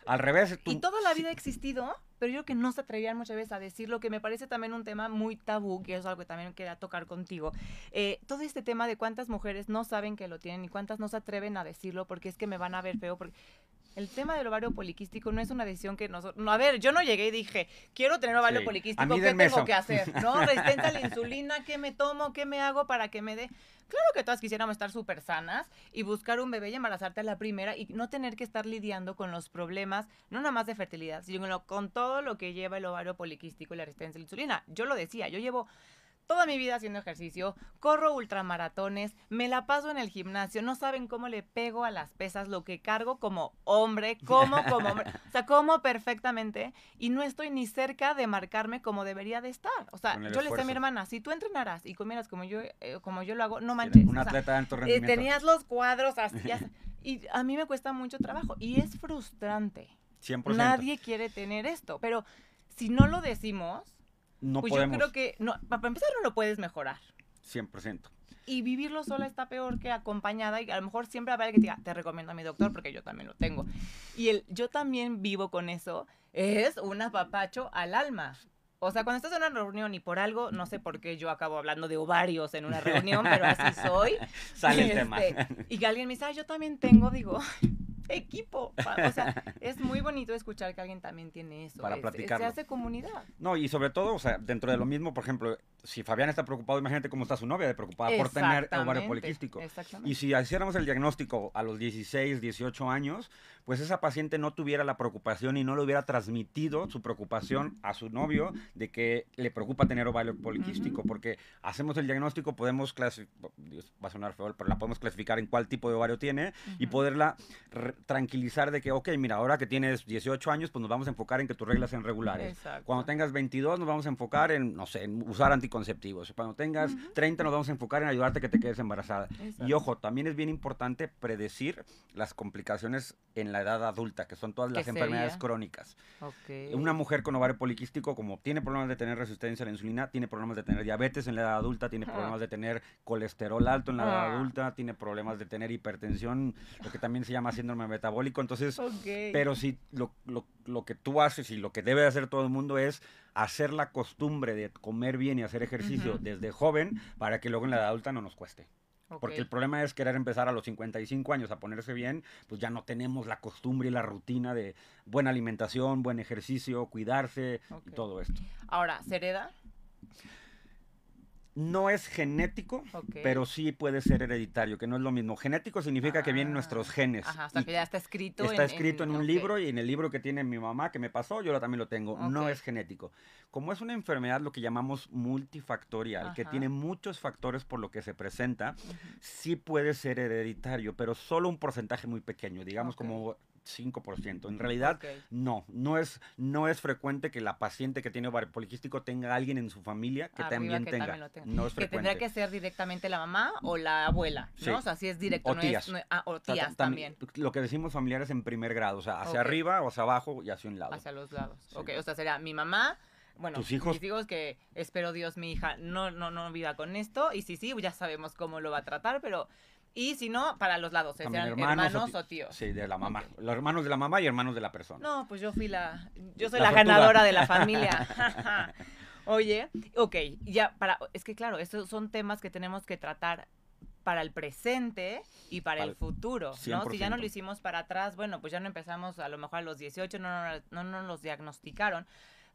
Al revés. Y toda la vida ha existido, pero yo creo que no se atrevían muchas veces a decirlo, que me parece también un tema muy tabú, que es algo que también quería tocar contigo. Eh, todo este tema de cuántas mujeres no saben que lo tienen y cuántas no se atreven a decirlo porque es que me van a ver feo, porque el tema del ovario poliquístico no es una decisión que nosotros... No, a ver, yo no llegué y dije, quiero tener ovario poliquístico, ¿qué tengo que hacer? ¿No? Resistencia a la insulina, ¿qué me tomo? ¿Qué me hago para que me dé? Claro que todas quisiéramos estar súper sanas y buscar un bebé y embarazarte a la primera y no tener que estar lidiando con los problemas, no nada más de fertilidad, sino con todo lo que lleva el ovario poliquístico y la resistencia a la insulina. Yo lo decía, yo llevo toda mi vida haciendo ejercicio, corro ultramaratones, me la paso en el gimnasio, no saben cómo le pego a las pesas, lo que cargo como hombre, como como hombre, o sea, como perfectamente y no estoy ni cerca de marcarme como debería de estar. O sea, yo le decía a mi hermana, si tú entrenaras y comieras como yo eh, como yo lo hago, no manches. un atleta de alto eh, rendimiento. tenías los cuadros así, y a mí me cuesta mucho trabajo y es frustrante. 100%. Nadie quiere tener esto, pero si no lo decimos, no pues podemos. yo creo que, no, para empezar, no lo puedes mejorar. 100%. Y vivirlo sola está peor que acompañada y a lo mejor siempre habrá alguien que te diga, te recomiendo a mi doctor porque yo también lo tengo. Y el yo también vivo con eso es un apapacho al alma. O sea, cuando estás en una reunión y por algo, no sé por qué yo acabo hablando de ovarios en una reunión, pero así soy. Sale el tema. Este, y que alguien me dice, yo también tengo, digo, equipo. O sea, es muy bonito escuchar que alguien también tiene eso. Para platicar. Se hace comunidad. No, y sobre todo, o sea, dentro de lo mismo, por ejemplo, si Fabián está preocupado, imagínate cómo está su novia de preocupada por tener ovario poliquístico. Y si hiciéramos el diagnóstico a los 16, 18 años, pues esa paciente no tuviera la preocupación y no le hubiera transmitido su preocupación a su novio de que le preocupa tener ovario poliquístico, porque hacemos el diagnóstico, podemos clasificar, va a sonar feo, pero la podemos clasificar en cuál tipo de ovario tiene y poderla tranquilizar de que, ok, mira, ahora que tienes 18 años, pues nos vamos a enfocar en que tus reglas sean regulares. Cuando tengas 22, nos vamos a enfocar en, no sé, en usar anticonceptivos anticonceptivos. Cuando tengas 30 nos vamos a enfocar en ayudarte a que te quedes embarazada. Y ojo, también es bien importante predecir las complicaciones en la edad adulta, que son todas las enfermedades crónicas. Una mujer con ovario poliquístico, como tiene problemas de tener resistencia a la insulina, tiene problemas de tener diabetes en la edad adulta, tiene problemas de tener colesterol alto en la edad ah. adulta, tiene problemas de tener hipertensión, lo que también se llama síndrome metabólico. Entonces, pero si lo, lo, lo que tú haces y lo que debe hacer todo el mundo es hacer la costumbre de comer bien y hacer ejercicio desde joven para que luego en la edad adulta no nos cueste. Porque el problema es querer empezar a los 55 años a ponerse bien, pues ya no tenemos la costumbre y la rutina de buena alimentación, buen ejercicio, cuidarse y todo esto. Ahora, ¿se hereda? No es genético, pero sí puede ser hereditario, que no es lo mismo. Genético significa que vienen nuestros ah, genes. Ajá, o sea, que ya está escrito. Está escrito en, un libro y en el libro que tiene mi mamá que me pasó, yo también lo tengo. No es genético. Como es una enfermedad lo que llamamos multifactorial, que tiene muchos factores por lo que se presenta, sí puede ser hereditario, pero solo un porcentaje muy pequeño, digamos como 5%. En realidad, no, no es, no es frecuente que la paciente que tiene ovario poliquístico tenga alguien en su familia que también tenga. No es frecuente. Que tendría que ser directamente la mamá o la abuela, ¿no? O sea, si es directo. O tías. Ah, o tías también. Lo que decimos familiares en primer grado, o sea, hacia arriba o hacia abajo y hacia un lado. Hacia los lados. Ok, o sea, sería mi mamá, bueno, ¿Tus hijos? mis hijos que espero Dios mi hija no, no, no viva con esto y sí, sí, ya sabemos cómo lo va a tratar, pero y si no, para los lados, ¿eh? sean hermanos, o, tíos. Sí, de la mamá. Los hermanos de la mamá y hermanos de la persona. No, pues yo fui la. Yo soy la, ganadora de la familia. Oye, ok, ya para. Es que claro, estos son temas que tenemos que tratar para el presente y para el futuro, ¿no? Si ya no lo hicimos para atrás, bueno, pues ya no empezamos a lo mejor a los 18, no, no, no, no nos diagnosticaron.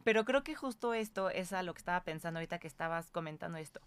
Pero creo que justo esto es a lo que estaba pensando ahorita que estabas comentando esto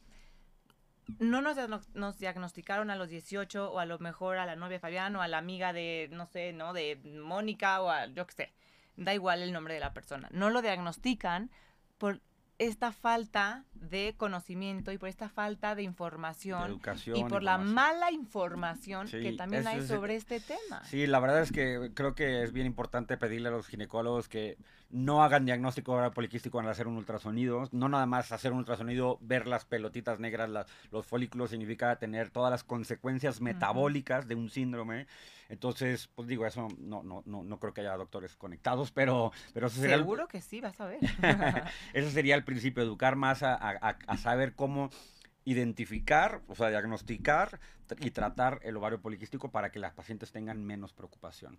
no nos, nos, diagnosticaron a los 18 o a lo mejor a la novia Fabián o a la amiga de, no sé, ¿no? De Mónica o a, yo qué sé, da igual el nombre de la persona. No lo diagnostican por esta falta de conocimiento y por esta falta de información y por la mala información que también hay sobre este tema. Sí, la verdad es que creo que es bien importante pedirle a los ginecólogos que no hagan diagnóstico poliquístico al hacer un ultrasonido, no nada más hacer un ultrasonido, ver las pelotitas negras, los folículos significa tener todas las consecuencias metabólicas de un síndrome. Entonces, pues digo, eso no, no, no, no creo que haya doctores conectados, pero, pero eso sería Seguro que sí, vas a ver. ese sería el principio, educar más a, a saber cómo identificar, o sea, diagnosticar y tratar el ovario poliquístico para que las pacientes tengan menos preocupación.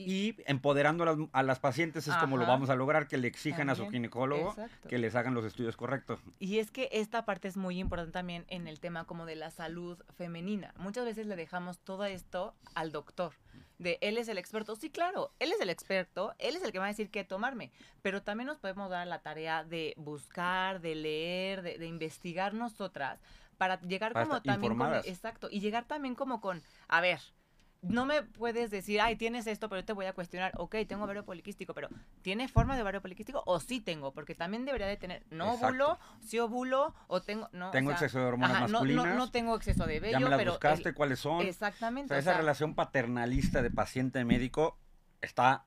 Y empoderando a las, pacientes es como lo vamos a lograr, que le exijan a su ginecólogo que les hagan los estudios correctos. Y es que esta parte es muy importante también en el tema como de la salud femenina. Muchas veces le dejamos todo esto al doctor. De él es el experto. Sí, claro, él es el experto, él es el que va a decir qué tomarme. Pero también nos podemos dar la tarea de buscar, de leer, de, investigar nosotras para llegar como también con, exacto y llegar también como con a ver no me puedes decir, ay, tienes esto, pero yo te voy a cuestionar, ok, tengo ovario poliquístico, pero ¿tiene forma de ovario poliquístico o sí tengo? Porque también debería de tener, no ovulo, sí ovulo, o tengo, no. Tengo exceso de hormonas masculinas. No, no, tengo exceso de vello, ya me las buscaste, ¿cuáles son? Exactamente. O sea, esa relación paternalista de paciente-médico está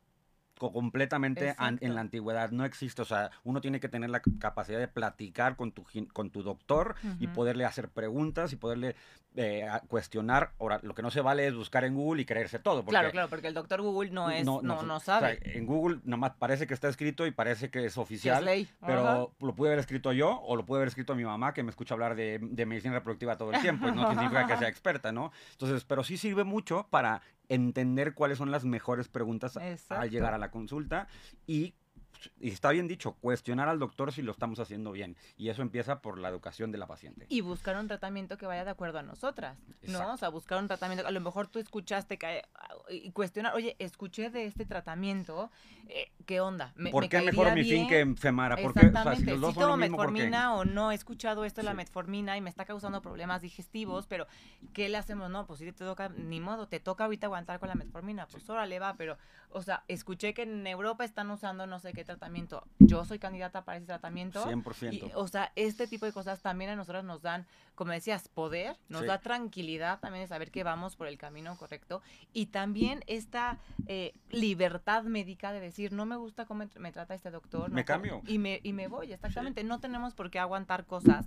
completamente en la antigüedad. No existe, o sea, uno tiene que tener la capacidad de platicar con tu, con tu doctor y poderle hacer preguntas y poderle eh, cuestionar. Ahora, lo que no se vale es buscar en Google y creerse todo. claro, claro, porque el doctor Google no es, no, no, sabe. en Google nomás parece que está escrito y parece que es oficial, pero lo pude haber escrito yo o lo pude haber escrito mi mamá que me escucha hablar de, de medicina reproductiva todo el tiempo, no significa que sea experta, ¿no? Entonces, pero sí sirve mucho para entender cuáles son las mejores preguntas al llegar a la consulta y y está bien dicho, cuestionar al doctor si lo estamos haciendo bien. Y eso empieza por la educación de la paciente. Y buscar un tratamiento que vaya de acuerdo a nosotras, ¿no? O sea, buscar un tratamiento, a lo mejor tú escuchaste que, y cuestionar, oye, escuché de este tratamiento, eh, ¿qué onda? ¿Me, ¿Por qué mejor mi fin que Femara? ¿Por qué? O sea, si, los tomo metformina o no, he escuchado esto de la metformina y me está causando problemas digestivos, pero ¿qué le hacemos? No, pues si te toca, ni modo, te toca ahorita aguantar con la metformina, pues órale va, pero, o sea, escuché que en Europa están usando no sé qué tratamiento. Yo soy candidata para ese tratamiento. 100%. o sea, este tipo de cosas también a nosotros nos dan, como decías, poder, nos da tranquilidad también de saber que vamos por el camino correcto y también esta eh, libertad médica de decir, no me me gusta cómo me trata este doctor. Me cambio. Y me, y me voy, exactamente. No tenemos por qué aguantar cosas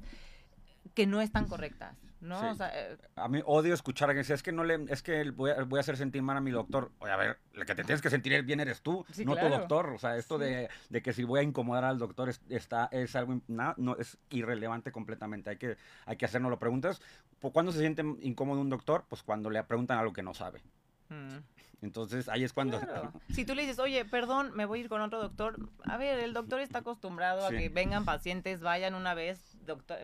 que no están correctas, ¿no? O sea, eh, a mí odio escuchar a alguien decir, es que no le, es que voy a, voy a, hacer sentir mal a mi doctor. Oye, a ver, el que te tienes que sentir bien eres tú, no tu doctor. O sea, esto de, de, que si voy a incomodar al doctor es, está, es algo, no, es irrelevante completamente. Hay que, hay que hacernos lo preguntas. ¿Cuándo se siente incómodo un doctor? Pues cuando le preguntan algo que no sabe. Mm. Entonces ahí es cuando... Si tú le dices, oye, perdón, me voy a ir con otro doctor, a ver, el doctor está acostumbrado a que vengan pacientes, vayan una vez,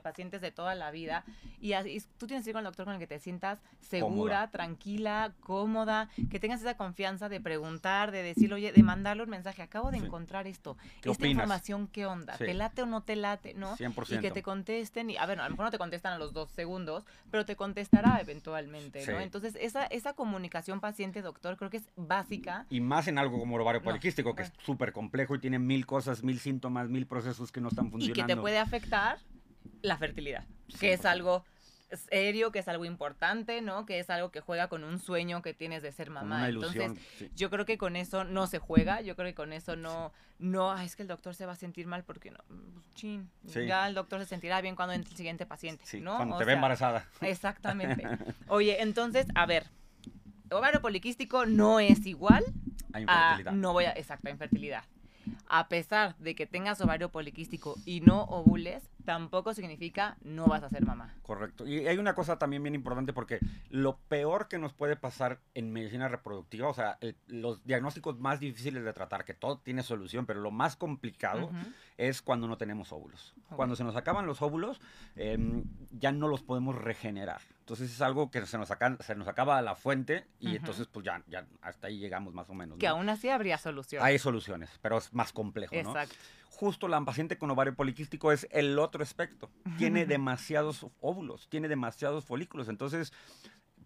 pacientes de toda la vida, y, así, tú tienes que ir con el doctor con el que te sientas segura, tranquila, cómoda, que tengas esa confianza de preguntar, de decir, oye, de mandarle un mensaje, acabo de encontrar esto, esta información, ¿qué onda? ¿Te late o no te late? ¿no? 100%. Y que te contesten, y a ver, a lo mejor no te contestan a los dos segundos, pero te contestará eventualmente, ¿no? Entonces, esa, esa comunicación paciente-doctor creo que es básica. Y más en algo como el ovario poliquístico, que es súper complejo y tiene mil cosas, mil síntomas, mil procesos que no están funcionando. Y que te puede afectar la fertilidad, que es algo serio, que es algo importante, ¿no? Que es algo que juega con un sueño que tienes de ser mamá. Entonces, yo creo que con eso no se juega, yo creo que con eso no, no, es que el doctor se va a sentir mal porque no, pues, chin, ya el doctor se sentirá bien cuando entre el siguiente paciente, ¿no? Cuando te ve embarazada. Exactamente. Oye, entonces, a ver, ovario poliquístico no es igual a infertilidad. no voy a, exacto, a infertilidad. A pesar de que tengas ovario poliquístico y no ovules, tampoco significa no vas a ser mamá. Correcto. Y hay una cosa también bien importante porque lo peor que nos puede pasar en medicina reproductiva, o sea, los diagnósticos más difíciles de tratar, que todo tiene solución, pero lo más complicado es cuando no tenemos óvulos. Cuando se nos acaban los óvulos, em, ya no los podemos regenerar. Entonces es algo que se nos, se nos acaba la fuente y entonces pues ya, ya hasta ahí llegamos más o menos. Que aún así habría soluciones. Hay soluciones, pero es más complejo, ¿no? Justo la paciente con ovario poliquístico es el otro aspecto. Tiene demasiados óvulos, tiene demasiados folículos. Entonces,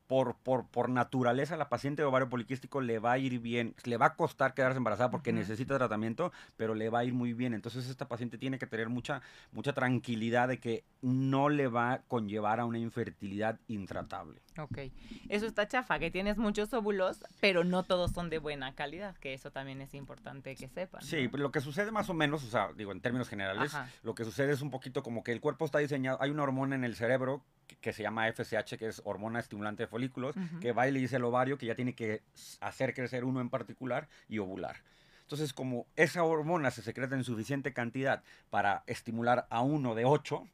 por, por, por, naturaleza la paciente de ovario poliquístico le va a ir bien, le va a costar quedarse embarazada porque necesita tratamiento, pero le va a ir muy bien. Entonces esta paciente tiene que tener mucha, mucha tranquilidad de que no le va a conllevar a una infertilidad intratable. Ok, eso está chafa, que tienes muchos óvulos, pero no todos son de buena calidad, que eso también es importante que sepan. Sí, lo que sucede más o menos, o sea, digo, en términos generales, lo que sucede es un poquito como que el cuerpo está diseñado, hay una hormona en el cerebro que, se llama FSH, que es hormona estimulante de folículos, que va y le dice al ovario que ya tiene que hacer crecer uno en particular y ovular. Entonces, como esa hormona se secreta en suficiente cantidad para estimular a uno de ocho,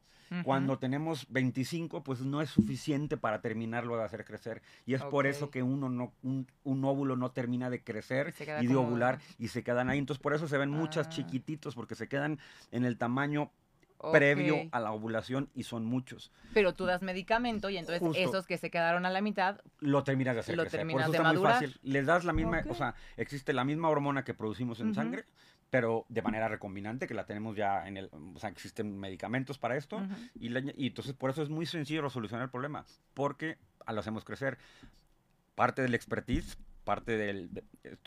cuando tenemos 25, pues no es suficiente para terminarlo de hacer crecer. Y es por eso que uno no, un, óvulo no termina de crecer y, de ovular y se quedan ahí. Entonces, por eso se ven muchas ah. chiquititos, porque se quedan en el tamaño previo a la ovulación y son muchos. Pero tú das medicamento y entonces esos que se quedaron a la mitad lo terminas de hacer lo crecer. Terminas Por eso está muy fácil. Les das la misma, o sea, existe la misma hormona que producimos en sangre, pero de manera recombinante, que la tenemos ya en el, o sea, existen medicamentos para esto, y, y, entonces por eso es muy sencillo solucionar el problema, porque lo hacemos crecer. Parte del expertise parte del, de,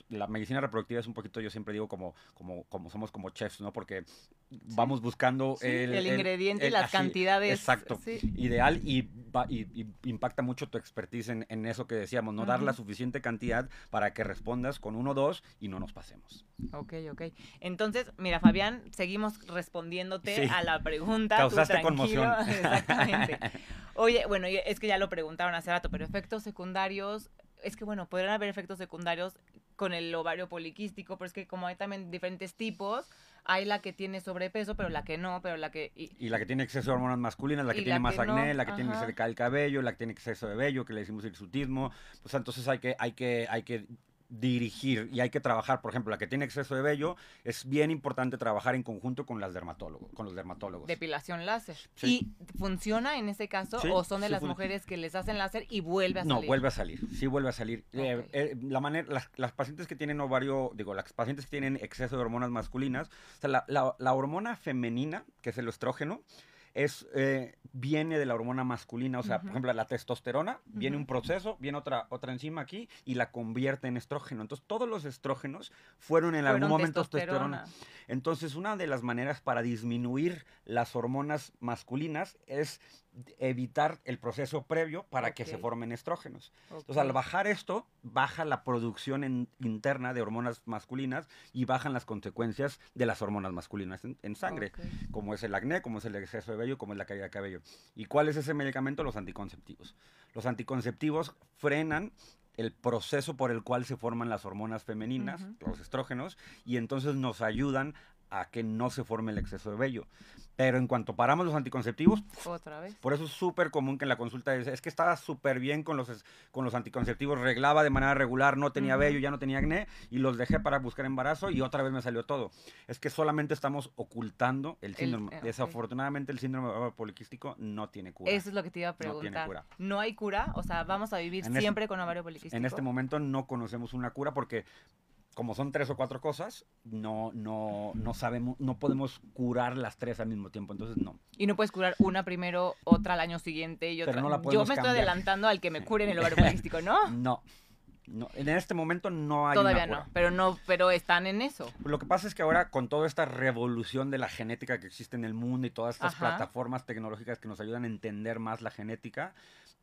la medicina reproductiva es un poquito, yo siempre digo, como, como, como somos como chefs, ¿no? Porque vamos buscando el, ingrediente y las cantidades. Exacto, ideal y, y, impacta mucho tu expertise en, en eso que decíamos, no dar la suficiente cantidad para que respondas con uno o dos y no nos pasemos. Ok, ok. Entonces, mira, Fabián, seguimos respondiéndote a la pregunta. Causaste conmoción. Exactamente. Oye, bueno, es que ya lo preguntaron hace rato, pero efectos secundarios es que bueno, podrían haber efectos secundarios con el ovario poliquístico, pero es que como hay también diferentes tipos, hay la que tiene sobrepeso, pero la que no, pero la que... Y, la que tiene exceso de hormonas masculinas, la que tiene más acné, la que tiene que el cabello, la que tiene exceso de vello, que le decimos hirsutismo. Pues entonces hay que, hay que, hay que dirigir y hay que trabajar, por ejemplo, la que tiene exceso de vello, es bien importante trabajar en conjunto con las dermatólogos, con los dermatólogos. Depilación láser. ¿Y funciona en ese caso o son de las mujeres que les hacen láser y vuelve a salir? No, vuelve a salir, sí vuelve a salir. Eh, eh, la manera, las, pacientes que tienen ovario, digo, las pacientes que tienen exceso de hormonas masculinas, o sea, la, la, la hormona femenina, que es el estrógeno, es, eh, viene de la hormona masculina, o sea, por ejemplo, la testosterona, viene un proceso, viene otra, otra enzima aquí y la convierte en estrógeno. Entonces, todos los estrógenos fueron en algún momento testosterona. Entonces, una de las maneras para disminuir las hormonas masculinas es evitar el proceso previo para que se formen estrógenos. Entonces, al bajar esto, baja la producción en- interna de hormonas masculinas y bajan las consecuencias de las hormonas masculinas en, en sangre, como es el acné, como es el exceso de vello, como es la caída de cabello. ¿Y cuál es ese medicamento? Los anticonceptivos. Los anticonceptivos frenan el proceso por el cual se forman las hormonas femeninas, los estrógenos, y entonces nos ayudan a que no se forme el exceso de vello. Pero en cuanto paramos los anticonceptivos, Otra vez. por eso es súper común que en la consulta es, es que estaba súper bien con los, con los anticonceptivos, reglaba de manera regular, no tenía Ujú. vello, ya no tenía acné, y los dejé para buscar embarazo y otra vez me salió todo. Es que solamente estamos ocultando el síndrome. eh. Desafortunadamente el síndrome poliquístico no tiene cura. Eso es lo que te iba a No tiene preguntar. cura. No hay cura, o sea, vamos a vivir En este- siempre con ovario poliquístico. En este momento no conocemos una cura porque como son tres o cuatro cosas, no, no, no sabemos, no podemos curar las tres al mismo tiempo. Entonces, no. Y no puedes curar una primero, otra al año siguiente y Pero otra. no la Yo me estoy adelantando al que me curen el ovario poliquístico, ¿no? No. no. En este momento no hay Todavía una no, pero no, pero están en eso. Lo que pasa es que ahora con toda esta revolución de la genética que existe en el mundo y todas estas Ajá. plataformas tecnológicas que nos ayudan a entender más la genética,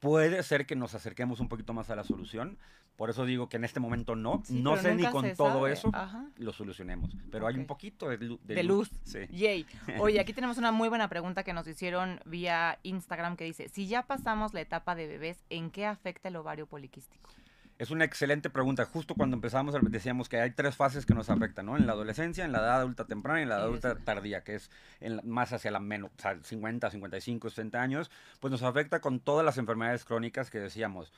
puede ser que nos acerquemos un poquito más a la solución. Por eso digo que en este momento no. Sí, no sé ni con todo sabe. eso Ajá. lo solucionemos. Pero hay un poquito de, lu- De luz. Sí. Yay. Oye, aquí tenemos una muy buena pregunta que nos hicieron vía Instagram que dice, si ya pasamos la etapa de bebés, ¿en qué afecta el ovario poliquístico? Es una excelente pregunta. Justo cuando empezamos decíamos que hay tres fases que nos afectan, ¿no? En la adolescencia, en la edad adulta temprana y en la edad adulta tardía, que es en la- más hacia la menos, o sea, 50, 55, 60 años, pues nos afecta con todas las enfermedades crónicas que decíamos.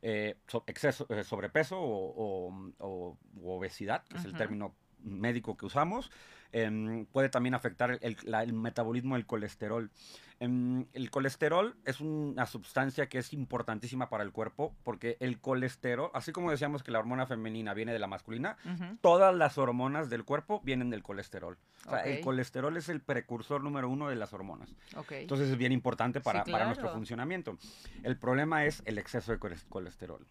Eh, so- exceso, eh, sobrepeso o, o- o- u obesidad, que es el término médico que usamos. Em, puede también afectar el, la- el metabolismo del colesterol. Em, el colesterol es una sustancia que es importantísima para el cuerpo porque el colesterol, así como decíamos que la hormona femenina viene de la masculina, todas las hormonas del cuerpo vienen del colesterol. O sea, el colesterol es el precursor número uno de las hormonas. Entonces es bien importante para, Sí, para nuestro funcionamiento. El problema es el exceso de coles- colesterol.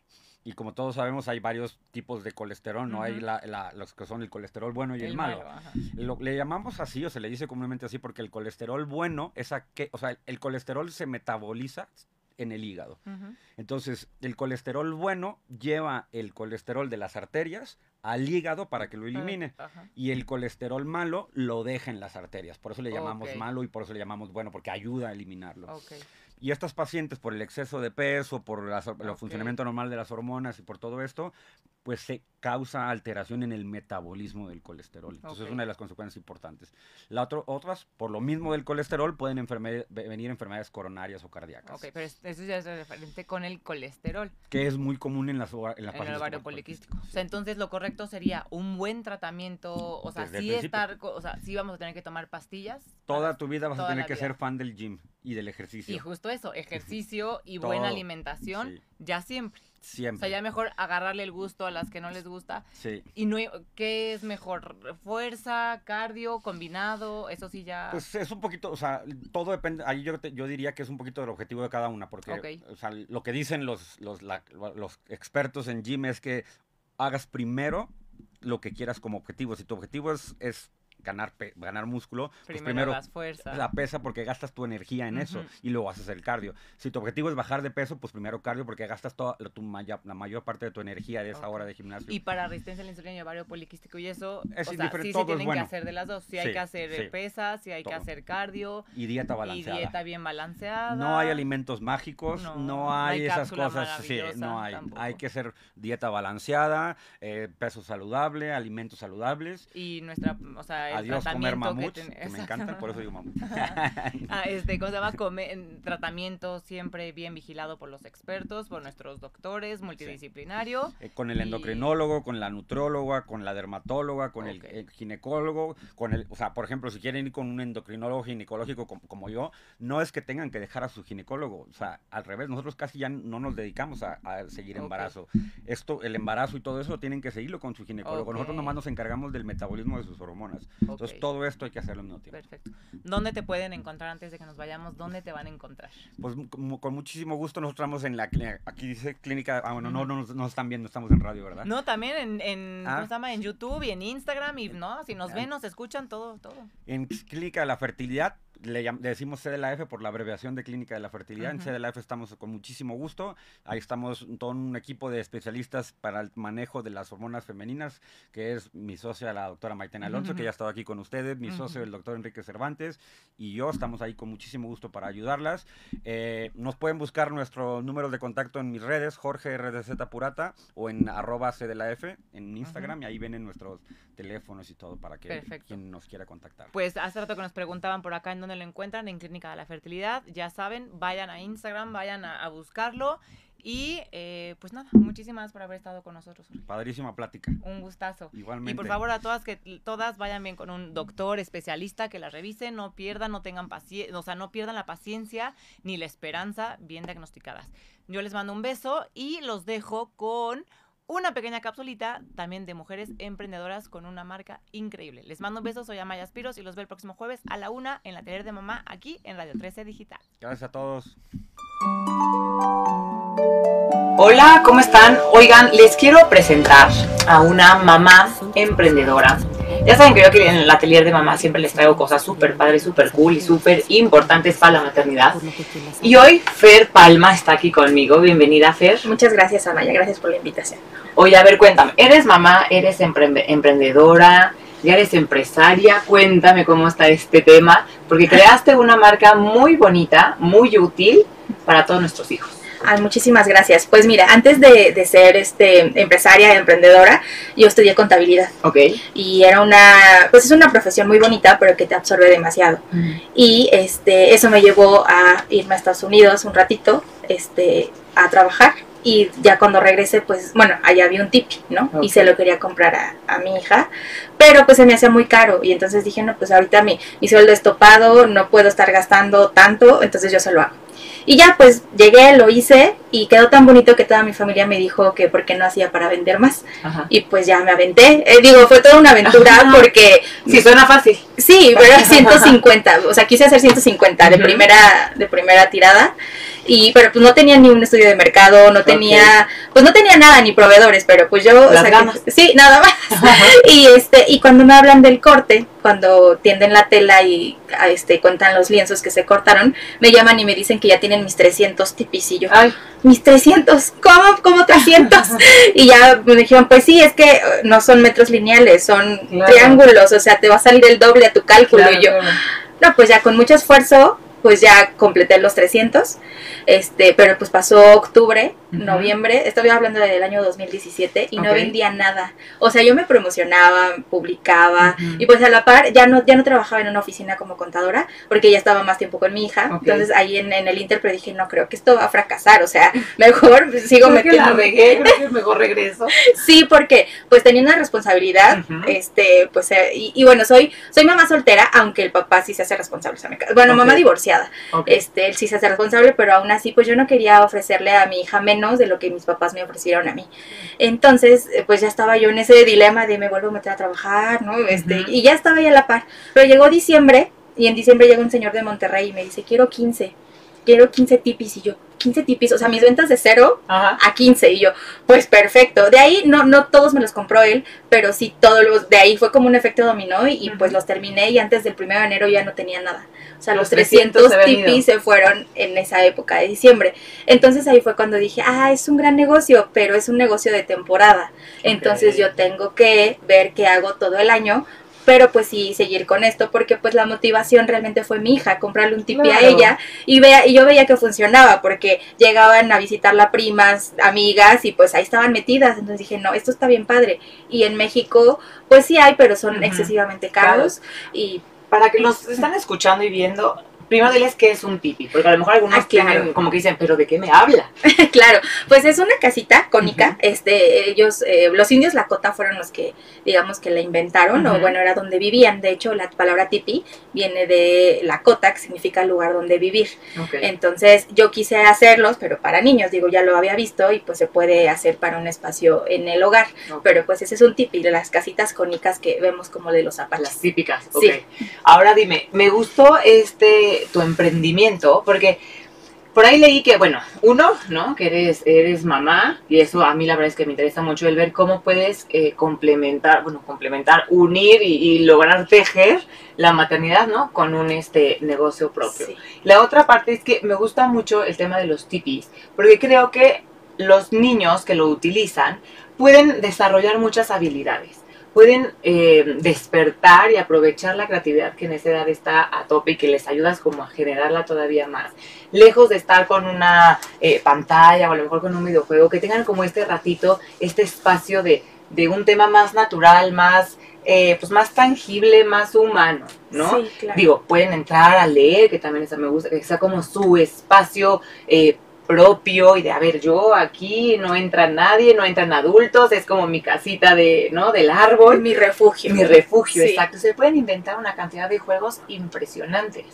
Y como todos sabemos, hay varios tipos de colesterol, ¿no? Hay la- la- los que son el colesterol bueno y el, malo. Lo, le llamamos así o se le dice comúnmente así porque el colesterol bueno es aquel, o sea, el, el colesterol se metaboliza en el hígado. Entonces, el colesterol bueno lleva el colesterol de las arterias al hígado para que lo elimine. Y el colesterol malo lo deja en las arterias. Por eso le llamamos malo y por eso le llamamos bueno, porque ayuda a eliminarlo. Y estas pacientes, por el exceso de peso, por el funcionamiento normal de las hormonas y por todo esto, pues se causa alteración en el metabolismo del colesterol. Entonces Ok. es una de las consecuencias importantes. La otro, otras, por lo mismo del colesterol, pueden enferme- venir enfermedades coronarias o cardíacas, Ok, pero es- eso ya es referente con el colesterol que es muy común en las, en las en el ovario poliquístico. O sea, entonces lo correcto sería un buen tratamiento, o sea, Desde sí estar, o sea, sí vamos a tener que tomar pastillas. Toda tu vida vas a tener que vida. ser fan del gym y del ejercicio. Y justo eso, ejercicio y buena alimentación, Sí. ya siempre. O Siempre. sea, ya mejor agarrarle el gusto a las que no les gusta. Sí. Y no, ¿qué es mejor? ¿Fuerza, cardio, combinado? Eso sí ya... Pues es un poquito, o sea, todo depende, ahí yo, te- yo diría que es un poquito del objetivo de cada una, porque o sea, lo que dicen los, los, la- los expertos en gym es que hagas primero lo que quieras como objetivo. Si tu objetivo es, es ganar, ganar músculo, pues primero, primero las fuerzas. la pesa porque gastas tu energía en eso y luego haces el cardio. Si tu objetivo es bajar de peso, pues primero cardio porque gastas toda la, tu maya- la mayor parte de tu energía de esa hora de gimnasio. Y para resistencia a la insulina y ovario poliquístico y eso, Es o sea, sí se tienen bueno. que hacer de las dos. Sí, hay Sí, que hacer eh, sí. pesas, sí hay que hacer cardio y dieta y balanceada. dieta bien balanceada. No hay alimentos mágicos, No, hay, hay esas cosas, sí, no hay. tampoco. Hay que hacer dieta balanceada, eh, peso saludable, alimentos saludables. Y nuestra, o sea, Adiós comer que mamuts, ten- que, me encantan, por eso digo mamut. Ah, este, ¿cómo se llama? Come- en tratamiento siempre bien vigilado por los expertos, por nuestros doctores, multidisciplinario. Eh, con el Y- endocrinólogo, con la nutróloga, con la dermatóloga, con el, ginecólogo, con el, o sea, por ejemplo, si quieren ir con un endocrinólogo ginecológico como, como yo, no es que tengan que dejar a su ginecólogo, o sea, al revés, nosotros casi ya no nos dedicamos a, a seguir embarazo. Esto, el embarazo y todo eso tienen que seguirlo con su ginecólogo. Nosotros Ok. nomás nos encargamos del metabolismo de sus hormonas. Entonces todo esto hay que hacerlo al mismo tiempo. Perfecto. ¿Dónde te pueden encontrar antes de que nos vayamos? ¿Dónde te van a encontrar? Pues con, con muchísimo gusto nosotros estamos en la clínica, aquí dice clínica, ah bueno, no, no, nos- no están viendo, estamos en radio, ¿verdad? No, también en, en, Ah. ¿cómo se llama? en YouTube y en Instagram y no, si nos ven, nos escuchan, todo, todo. En Clínica de la Fertilidad, le, decimos CDLAF por la abreviación de Clínica de la Fertilidad. En CDLAF estamos con muchísimo gusto. Ahí estamos todo un equipo de especialistas para el manejo de las hormonas femeninas, que es mi socia, la doctora Maitena Alonso, que ya ha estado aquí con ustedes, mi socio, el doctor Enrique Cervantes, y yo estamos ahí con muchísimo gusto para ayudarlas. Eh, nos pueden buscar nuestro número de contacto en mis redes, Jorge RDZ Purata, o en arroba CDLAF en Instagram, y ahí vienen nuestros teléfonos y todo para que quien nos quiera contactar. Pues hace rato que nos preguntaban por acá en dónde lo encuentran, en Clínica de la Fertilidad. Ya saben, vayan a Instagram, vayan a, buscarlo. Y eh, pues nada, muchísimas por haber estado con nosotros. Padrísima plática. Un gustazo. Igualmente. Y por favor a todas que todas vayan bien con un doctor especialista que las revise, no pierdan, no tengan paciencia, o sea, no pierdan la paciencia ni la esperanza bien diagnosticadas. Yo les mando un beso y los dejo con una pequeña capsulita también de mujeres emprendedoras con una marca increíble. Les mando un beso, soy Amaya Spiros y los veo el próximo jueves a la una en la tele de mamá aquí en Radio 13 Digital. Gracias a todos. Hola, ¿cómo están? Oigan, les quiero presentar a una mamá emprendedora ya saben que yo aquí en el atelier de mamá siempre les traigo cosas súper padres, súper cool y súper importantes para la maternidad. Y hoy Fer Palma está aquí conmigo. Bienvenida, Fer. Muchas gracias, Amaya. Gracias por la invitación. Oye, a ver, cuéntame. ¿Eres mamá? ¿Eres emprendedora? ¿Ya eres empresaria? Cuéntame cómo está este tema. Porque creaste una marca muy bonita, muy útil para todos nuestros hijos muchísimas gracias. Pues mira, antes de, ser este empresaria, emprendedora, yo estudié contabilidad. Ok. Y era una, pues es una profesión muy bonita, pero que te absorbe demasiado. Mm. Y este, eso me llevó a irme a Estados Unidos un ratito, este, a trabajar. Y ya cuando regresé, pues, bueno, allá había un tipi, ¿no? Y se lo quería comprar a, a, mi hija, pero pues se me hacía muy caro. Y entonces dije, no, pues ahorita mi, mi sueldo es topado, no puedo estar gastando tanto, entonces yo se lo hago. Y ya pues llegué, lo hice y quedó tan bonito que toda mi familia me dijo que por qué no hacía para vender más. Y pues ya me aventé. Eh, digo, fue toda una aventura porque... Sí, suena fácil. Sí, pero 150, o sea, quise hacer 150 de primera de primera tirada y pero pues no tenía ni un estudio de mercado, no tenía, pues no tenía nada ni proveedores, pero pues yo, sí, nada más. y este y cuando me hablan del corte, cuando tienden la tela y este cuentan los lienzos que se cortaron, me llaman y me dicen que ya tienen mis 300 tipis y yo, Ay. Mis 300, ¿cómo? ¿Cómo 300? y ya me dijeron, pues sí, es que no son metros lineales, son triángulos, o sea, te va a salir el doble a tu cálculo y yo, no, pues ya con mucho esfuerzo pues ya completé los 300, este, pero pues pasó octubre, noviembre, estoy hablando del año 2017 y no vendía nada. O sea, yo me promocionaba, publicaba y pues a la par ya no ya no trabajaba en una oficina como contadora porque ya estaba más tiempo con mi hija. Entonces ahí en, el Inter pero dije, no creo que esto va a fracasar, o sea, mejor sigo metiendo. Que la mejor regreso. sí, porque pues tenía una responsabilidad, este, pues eh, y, bueno, soy soy mamá soltera, aunque el papá sí se hace responsable. bueno, mamá divorciada este, él sí se hace responsable, pero aún así, pues yo no quería ofrecerle a mi hija menos de lo que mis papás me ofrecieron a mí. Entonces, eh, pues ya estaba yo en ese dilema de me vuelvo a meter a trabajar, ¿no? Este, Y ya estaba ahí a la par. Pero llegó diciembre, y en diciembre llegó un señor de Monterrey y me dice, quiero 15, quiero 15 tipis. Y yo, 15 tipis, o sea, mis ventas de cero a 15. Y yo, pues perfecto. De ahí no, no todos me los compró él, pero sí todos los, de ahí fue como un efecto dominó y, pues los terminé y antes del 1 de enero ya no tenía nada. O sea, los, 300, tipis se fueron en esa época de diciembre. Entonces ahí fue cuando dije, ah, es un gran negocio, pero es un negocio de temporada. Entonces yo tengo que ver qué hago todo el año pero pues sí seguir con esto porque pues la motivación realmente fue mi hija, comprarle un tipi a ella y, vea, y yo veía que funcionaba porque llegaban a visitarla primas, amigas y pues ahí estaban metidas, entonces dije, no, esto está bien padre. Y en México pues sí hay, pero son excesivamente caros y... Para que nos están escuchando y viendo, primero diles qué es un tipi, porque a lo mejor algunos ah, como que dicen, pero ¿de qué me habla? claro, pues es una casita cónica, este, ellos, eh, los indios Lakota fueron los que, digamos, que la inventaron, o bueno, era donde vivían, de hecho, la palabra tipi viene de Lakota, que significa lugar donde vivir, entonces yo quise hacerlos, pero para niños, digo, ya lo había visto, y pues se puede hacer para un espacio en el hogar, pero pues ese es un tipi, de las casitas cónicas que vemos como de los zapatos. Las típicas, sí. Ahora dime, me gustó este tu emprendimiento, porque por ahí leí que, bueno, uno, ¿no? Que eres, eres mamá, y eso a mí la verdad es que me interesa mucho el ver cómo puedes eh, complementar, bueno, complementar, unir y, lograr tejer la maternidad, ¿no? Con un este negocio propio. La otra parte es que me gusta mucho el tema de los tipis, porque creo que los niños que lo utilizan pueden desarrollar muchas habilidades pueden eh, despertar y aprovechar la creatividad que en esa edad está a tope y que les ayudas como a generarla todavía más. Lejos de estar con una eh, pantalla o a lo mejor con un videojuego, que tengan como este ratito, este espacio de, de un tema más natural, más... Eh, pues más tangible, más humano, ¿no? Sí, claro. Digo, pueden entrar a leer, que también esa me gusta, que sea como su espacio eh, propio y de, a ver, yo aquí no entra nadie, no entran adultos, es como mi casita de, ¿no? Del árbol. Mi refugio. Mi refugio, exacto. Se pueden inventar una cantidad de juegos impresionantes.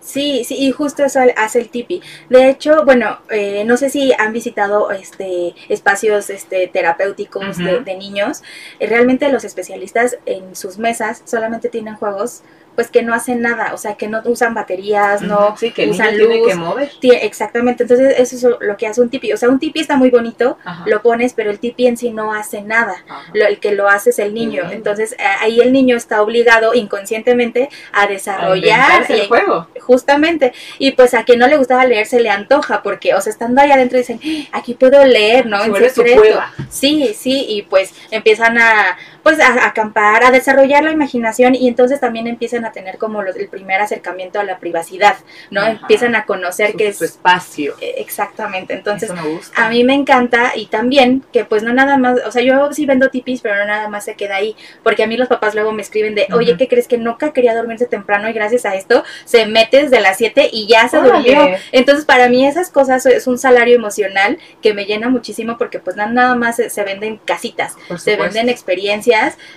Sí, sí, y justo eso hace el tipi. De hecho, bueno, eh, no sé si han visitado este espacios este, terapéuticos de, niños. Eh, realmente los especialistas en sus mesas solamente tienen juegos pues que no hacen nada, o sea, que no usan baterías, no usan luz. Tiene que mover. exactamente, entonces eso es lo que hace un tipi. O sea, un tipi está muy bonito, lo pones, pero el tipi en sí no hace nada. Lo, el que lo hace es el niño. Entonces ahí el niño está obligado inconscientemente a desarrollar el juego. Justamente. Y pues a quien no le gustaba leer se le antoja, porque, o sea, estando ahí adentro dicen, ¡Ah, aquí puedo leer, ¿no? en secreto. Sí, sí, y pues empiezan a pues a, acampar, a desarrollar la imaginación y entonces también empiezan a tener como el primer acercamiento a la privacidad, ¿no? Empiezan a conocer que es su espacio. E, exactamente, entonces a mí me encanta y también que pues no nada más, o sea, yo sí vendo tipis, pero no nada más se queda ahí, porque a mí los papás luego me escriben de, oye, ¿qué crees que nunca quería dormirse temprano y gracias a esto se mete desde las 7 y ya se durmió? Entonces para mí esas cosas es un salario emocional que me llena muchísimo porque pues nada más se, venden casitas, se venden experiencias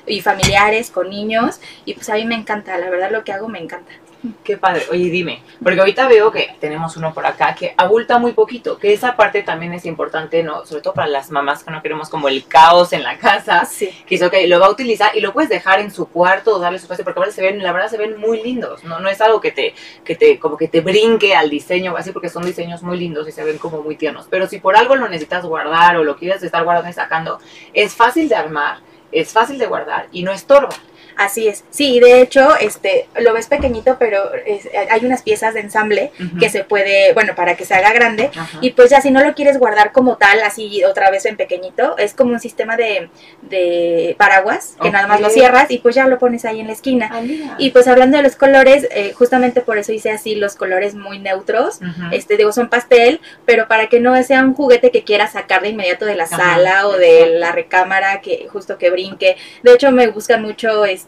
y familiares con niños y pues a mí me encanta, la verdad lo que hago me encanta. Qué padre. Oye, dime, porque ahorita veo que tenemos uno por acá que abulta muy poquito, que esa parte también es importante, ¿no? Sobre todo para las mamás que no queremos como el caos en la casa. Sí. Que dice, ok, lo va a utilizar y lo puedes dejar en su cuarto o darle su espacio, porque ahora se ven, la verdad se ven muy lindos, ¿no? No es algo que te, que te, como que te brinque al diseño, así, porque son diseños muy lindos y se ven como muy tiernos. Pero si por algo lo necesitas guardar o lo quieres estar guardando y sacando, es fácil de armar es fácil de guardar y no estorba. Así es. Sí, de hecho, este, lo ves pequeñito, pero hay unas piezas de ensamble que se puede, bueno, para que se haga grande. Y pues ya si no lo quieres guardar como tal, así otra vez en pequeñito, es como un sistema de, de paraguas que nada más lo cierras y pues ya lo pones ahí en la esquina. Ah, y pues hablando de los colores, eh, justamente por eso hice así los colores muy neutros. Este, digo, son pastel, pero para que no sea un juguete que quieras sacar de inmediato de la sala o de la recámara, que justo que brinque. De hecho, me buscan mucho este,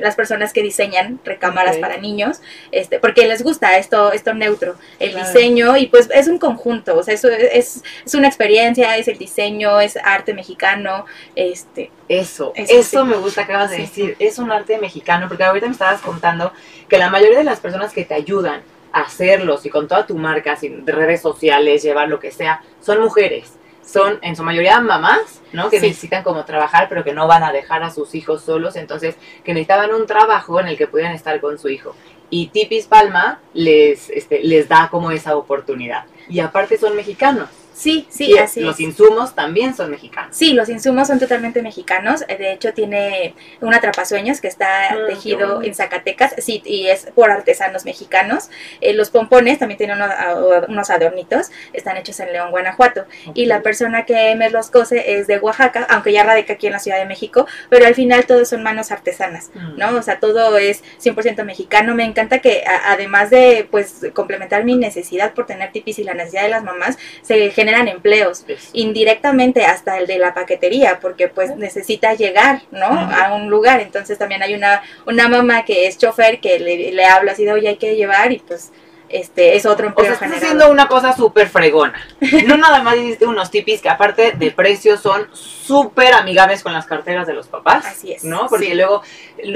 las personas que diseñan recámaras para niños, este, porque les gusta esto, esto neutro, el diseño, y pues es un conjunto, o sea, eso es, es una experiencia, es el diseño, es arte mexicano, este. Eso, eso, me gusta, acabas de decir, es un arte mexicano, porque ahorita me estabas contando que la mayoría de las personas que te ayudan a hacerlos y con toda tu marca, sin redes sociales, llevar lo que sea, son mujeres son en su mayoría mamás, ¿no? Que necesitan como trabajar, pero que no van a dejar a sus hijos solos, entonces que necesitaban un trabajo en el que pudieran estar con su hijo. Y Tipis Palma les, este, les da como esa oportunidad. Y aparte son mexicanos. Sí, sí, así Los insumos también son mexicanos. Sí, los insumos son totalmente mexicanos. Eh, de hecho, tiene un atrapasueños que está ah, tejido en Zacatecas, sí, y es por artesanos mexicanos. Eh, los pompones también tienen unos, adornitos, están hechos en León, Guanajuato. Y la persona que me los cose es de Oaxaca, aunque ya radica aquí en la Ciudad de México, pero al final todos son manos artesanas, mm. ¿no? O sea, todo es 100% mexicano. Me encanta que además de, pues, complementar mi necesidad por tener tipis y la necesidad de las mamás, se generan empleos, indirectamente hasta el de la paquetería, porque pues necesita llegar, ¿no? A un lugar. Entonces también hay una, una mamá que es chofer que le, le habla así de, oye, hay que llevar y pues este es otro empleo o sea, estás haciendo una cosa súper fregona. No nada más hiciste unos tipis que aparte de precio son súper amigables con las carteras de los papás. Así es. ¿No? Porque luego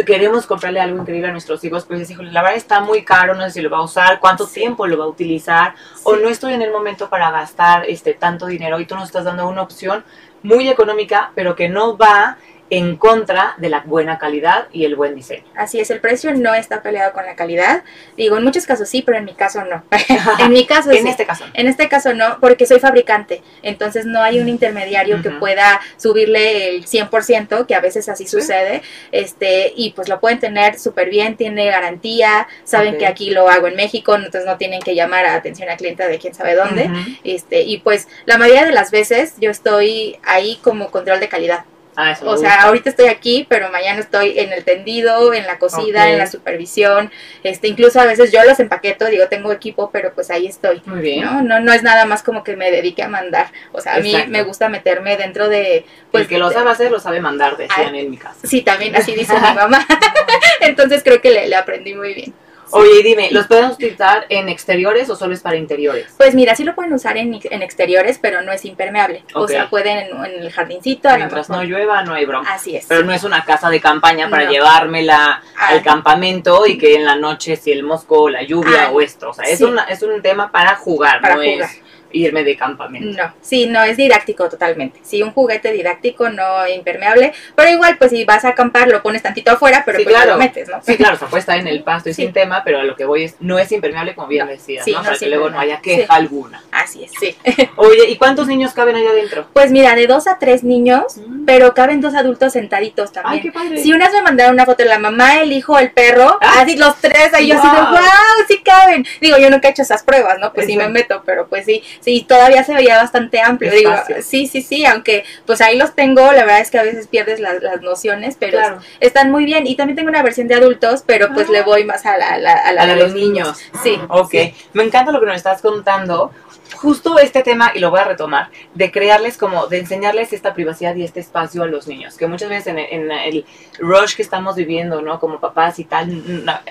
queremos comprarle algo increíble a nuestros hijos, pues híjole, la verdad está muy caro, no sé si lo va a usar, cuánto tiempo lo va a utilizar, o no estoy en el momento para gastar este tanto dinero y tú nos estás dando una opción muy económica, pero que no va en contra de la buena calidad y el buen diseño. Así es, el precio no está peleado con la calidad. Digo, en muchos casos sí, pero en mi caso no. en mi caso En este caso. En este caso no, porque soy fabricante. Entonces no hay un intermediario que pueda subirle el 100%, que a veces así sucede. Este, y pues lo pueden tener súper bien, tiene garantía, saben que aquí lo hago en México, entonces no tienen que llamar a atención a cliente de quién sabe dónde. Este, y pues la mayoría de las veces yo estoy ahí como control de calidad. Ah, o sea, ahorita estoy aquí, pero mañana estoy en el tendido, en la cocina, en la supervisión. Este, incluso a veces yo los empaqueto, digo, tengo equipo, pero pues ahí estoy. Muy bien. ¿no? No, no es nada más como que me dedique a mandar. O sea, a mí me gusta meterme dentro de. Pues, el que lo sabe hacer, lo sabe mandar, decían en mi casa. Sí, también así dice mi mamá. Entonces creo que le aprendí muy bien. Oye, dime, ¿los podemos utilizar en exteriores o solo es para interiores? Pues mira, sí lo pueden usar en, exteriores, pero no es impermeable. O sea, pueden en, el jardincito. Mientras no llueva, no hay broma. Así es. Pero no es una casa de campaña para llevármela ah. al campamento y que en la noche, si el mosco, o la lluvia ah, o esto. O sea, es, una, es un tema para jugar, no es irme de campamento. No, sí, no, es didáctico totalmente. Sí, un juguete didáctico, no impermeable, pero igual, pues si vas a acampar, lo pones tantito afuera, pero pues lo metes, ¿no? Sí, claro, o sea, puede estar en el pasto y sin tema, pero a lo que voy es, no es impermeable como bien decías, ¿no? Para que luego no haya queja alguna. Así es, sí. Oye, ¿y cuántos niños caben allá adentro? Pues mira, de dos a tres niños, mm. pero caben dos adultos sentaditos también. Ay, qué padre. Si unas me mandaron una foto de la mamá, el hijo, el perro, ah. así los tres, ahí yo así de, wow, sí caben. Digo, yo nunca he hecho esas pruebas, ¿no? Pues sí me meto, pero pues sí, sí, todavía se veía bastante amplio. Digo, sí, sí, sí, aunque pues ahí los tengo, la verdad es que a veces pierdes las, nociones, pero están muy bien. Y también tengo una versión de adultos, pero pues le ah. voy más a la, a la, de los niños. Sí. Ok, me encanta lo que nos estás contando justo este tema, y lo voy a retomar, de crearles como, de enseñarles esta privacidad y este espacio a los niños, que muchas veces en, el rush que estamos viviendo, ¿no? Como papás y tal,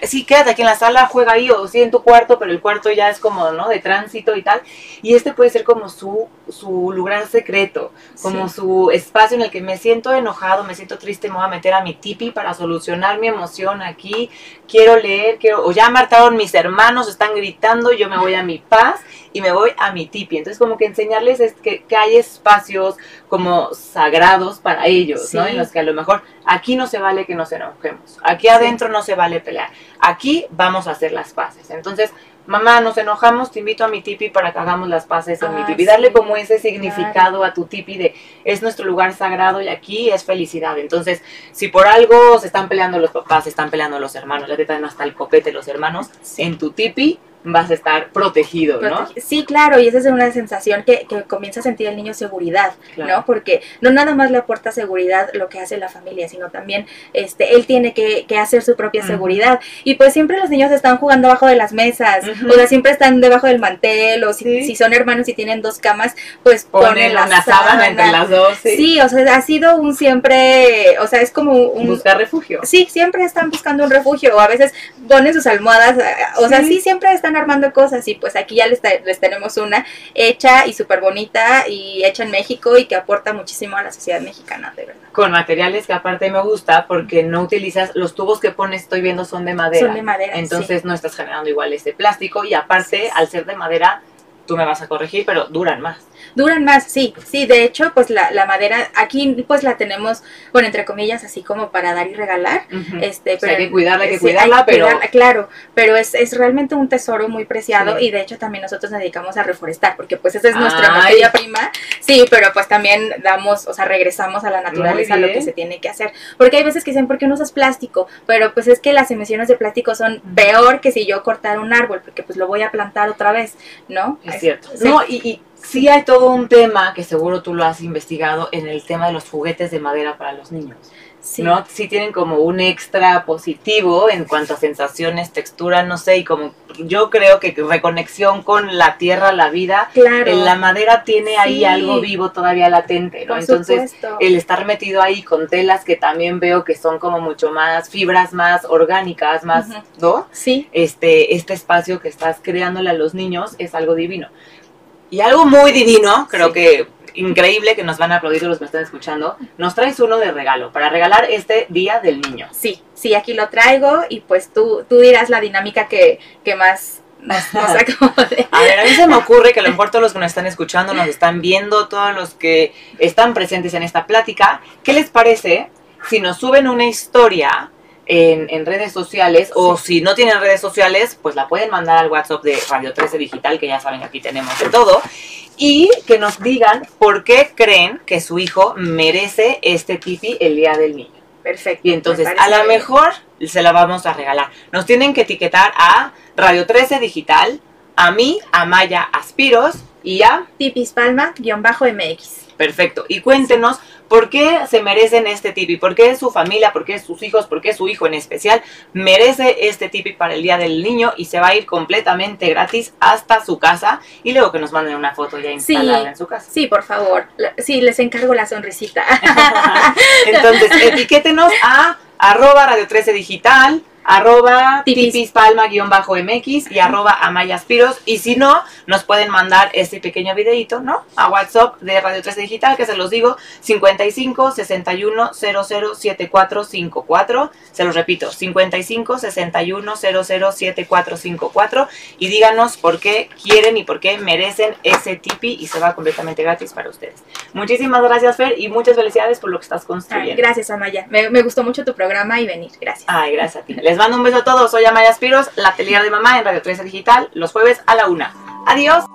sí, quédate aquí en la sala, juega ahí, o sí en tu cuarto, pero el cuarto ya es como, ¿no? De tránsito y tal, y este puede ser como su, su lugar secreto, como su espacio en el que me siento enojado, me siento triste, me voy a meter a mi tipi para solucionar mi emoción aquí, quiero leer, quiero, o ya martaron mis hermanos, están gritando, yo me voy a mi paz, y me voy a mi tipi. Entonces, como que enseñarles es que, hay espacios como sagrados para ellos, ¿no? En los que a lo mejor aquí no se vale que nos enojemos, aquí adentro no se vale pelear, aquí vamos a hacer las paces. Entonces, mamá, nos enojamos, te invito a mi tipi para que hagamos las paces en mi tipi. Darle como ese significado a tu tipi de es nuestro lugar sagrado y aquí es felicidad. Entonces, si por algo se están peleando los papás, se están peleando los hermanos, ya te traen hasta el copete los hermanos, en tu tipi vas a estar protegido, ¿no? Sí, claro, y esa es una sensación que, que comienza a sentir el niño seguridad, ¿no? Porque no nada más le aporta seguridad lo que hace la familia, sino también este, él tiene que, que hacer su propia seguridad. Y pues siempre los niños están jugando abajo de las mesas, o sea, siempre están debajo del mantel, o si, son hermanos y tienen dos camas, pues ponen, la una sábana. entre las dos. Sí. o sea, ha sido un siempre, o sea, es como un... Buscar refugio. Sí, siempre están buscando un refugio, o a veces ponen sus almohadas, o sea, sí siempre están armando cosas y pues aquí ya les, les tenemos una hecha y súper bonita y hecha en México y que aporta muchísimo a la sociedad mexicana, de verdad. Con materiales que aparte me gusta porque no utilizas, los tubos que pones, estoy viendo, son de madera. Son de madera. Entonces no estás generando igual este plástico y aparte, al ser de madera, tú me vas a corregir, pero duran más. Duran más, sí, sí, de hecho, pues la, la madera, aquí pues la tenemos, bueno, entre comillas, así como para dar y regalar. este, pero, hay que cuidarla, hay que cuidarla, pero... claro, pero es, es, realmente un tesoro muy preciado y de hecho también nosotros nos dedicamos a reforestar, porque pues esa es nuestra materia prima, sí, pero pues también damos, o sea, regresamos a la naturaleza, a lo que se tiene que hacer. Porque hay veces que dicen, ¿por qué no usas plástico? Pero pues es que las emisiones de plástico son peor que si yo cortara un árbol, porque pues lo voy a plantar otra vez, ¿no? Es, cierto. No, y sí hay todo un tema que seguro tú lo has investigado en el tema de los juguetes de madera para los niños. Sí. ¿no? Sí tienen como un extra positivo en cuanto a sensaciones, textura, no sé, y como yo creo que reconexión con la tierra, la vida, claro. la madera tiene ahí algo vivo todavía latente, ¿no? Entonces, el estar metido ahí con telas que también veo que son como mucho más fibras más orgánicas, más, ¿no? Sí. Este, este espacio que estás creándole a los niños es algo divino. Y algo muy divino, creo que increíble que nos van a aplaudir los que me están escuchando, nos traes uno de regalo para regalar este Día del Niño. Sí, sí, aquí lo traigo y pues tú, tú dirás la dinámica que, que más nos, nos acomode. A ver, a mí se me ocurre que a lo mejor todos los que nos están escuchando, nos están viendo, todos los que están presentes en esta plática, ¿qué les parece si nos suben una historia en, redes sociales o si no tienen redes sociales, pues la pueden mandar al WhatsApp de Radio 13 Digital, que ya saben que aquí tenemos de todo, y que nos digan por qué creen que su hijo merece este tipi el Día del Niño. Perfecto. Y entonces, a lo mejor se la vamos a regalar. Nos tienen que etiquetar a Radio 13 Digital, a mí, a Maya Aspiros y a... Tipis Palma-MX. Perfecto. Y cuéntenos por qué se merecen este tipi, por qué su familia, por qué sus hijos, por qué su hijo en especial merece este tipi para el Día del Niño y se va a ir completamente gratis hasta su casa y luego que nos manden una foto ya instalada en su casa. Sí, por favor. Sí, les encargo la sonrisita. Entonces, etiquétenos a arroba radio 13 digital arroba tipispalma-mx y arroba amayaspiros. Y si no, nos pueden mandar este pequeño videito, ¿no? A WhatsApp de Radio 13 Digital, que se los digo, 55 61 00 7454. Se los repito, 55 61 00 7454. Y díganos por qué quieren y por qué merecen ese tipi y se va completamente gratis para ustedes. Muchísimas gracias, Fer, y muchas felicidades por lo que estás construyendo. gracias, Amaya. Me, me, gustó mucho tu programa y venir. Gracias. Ay, gracias a ti. Les mando un beso a todos. Soy Amaya Spiros, la atelier de mamá en Radio 13 Digital, los jueves a la una. Adiós.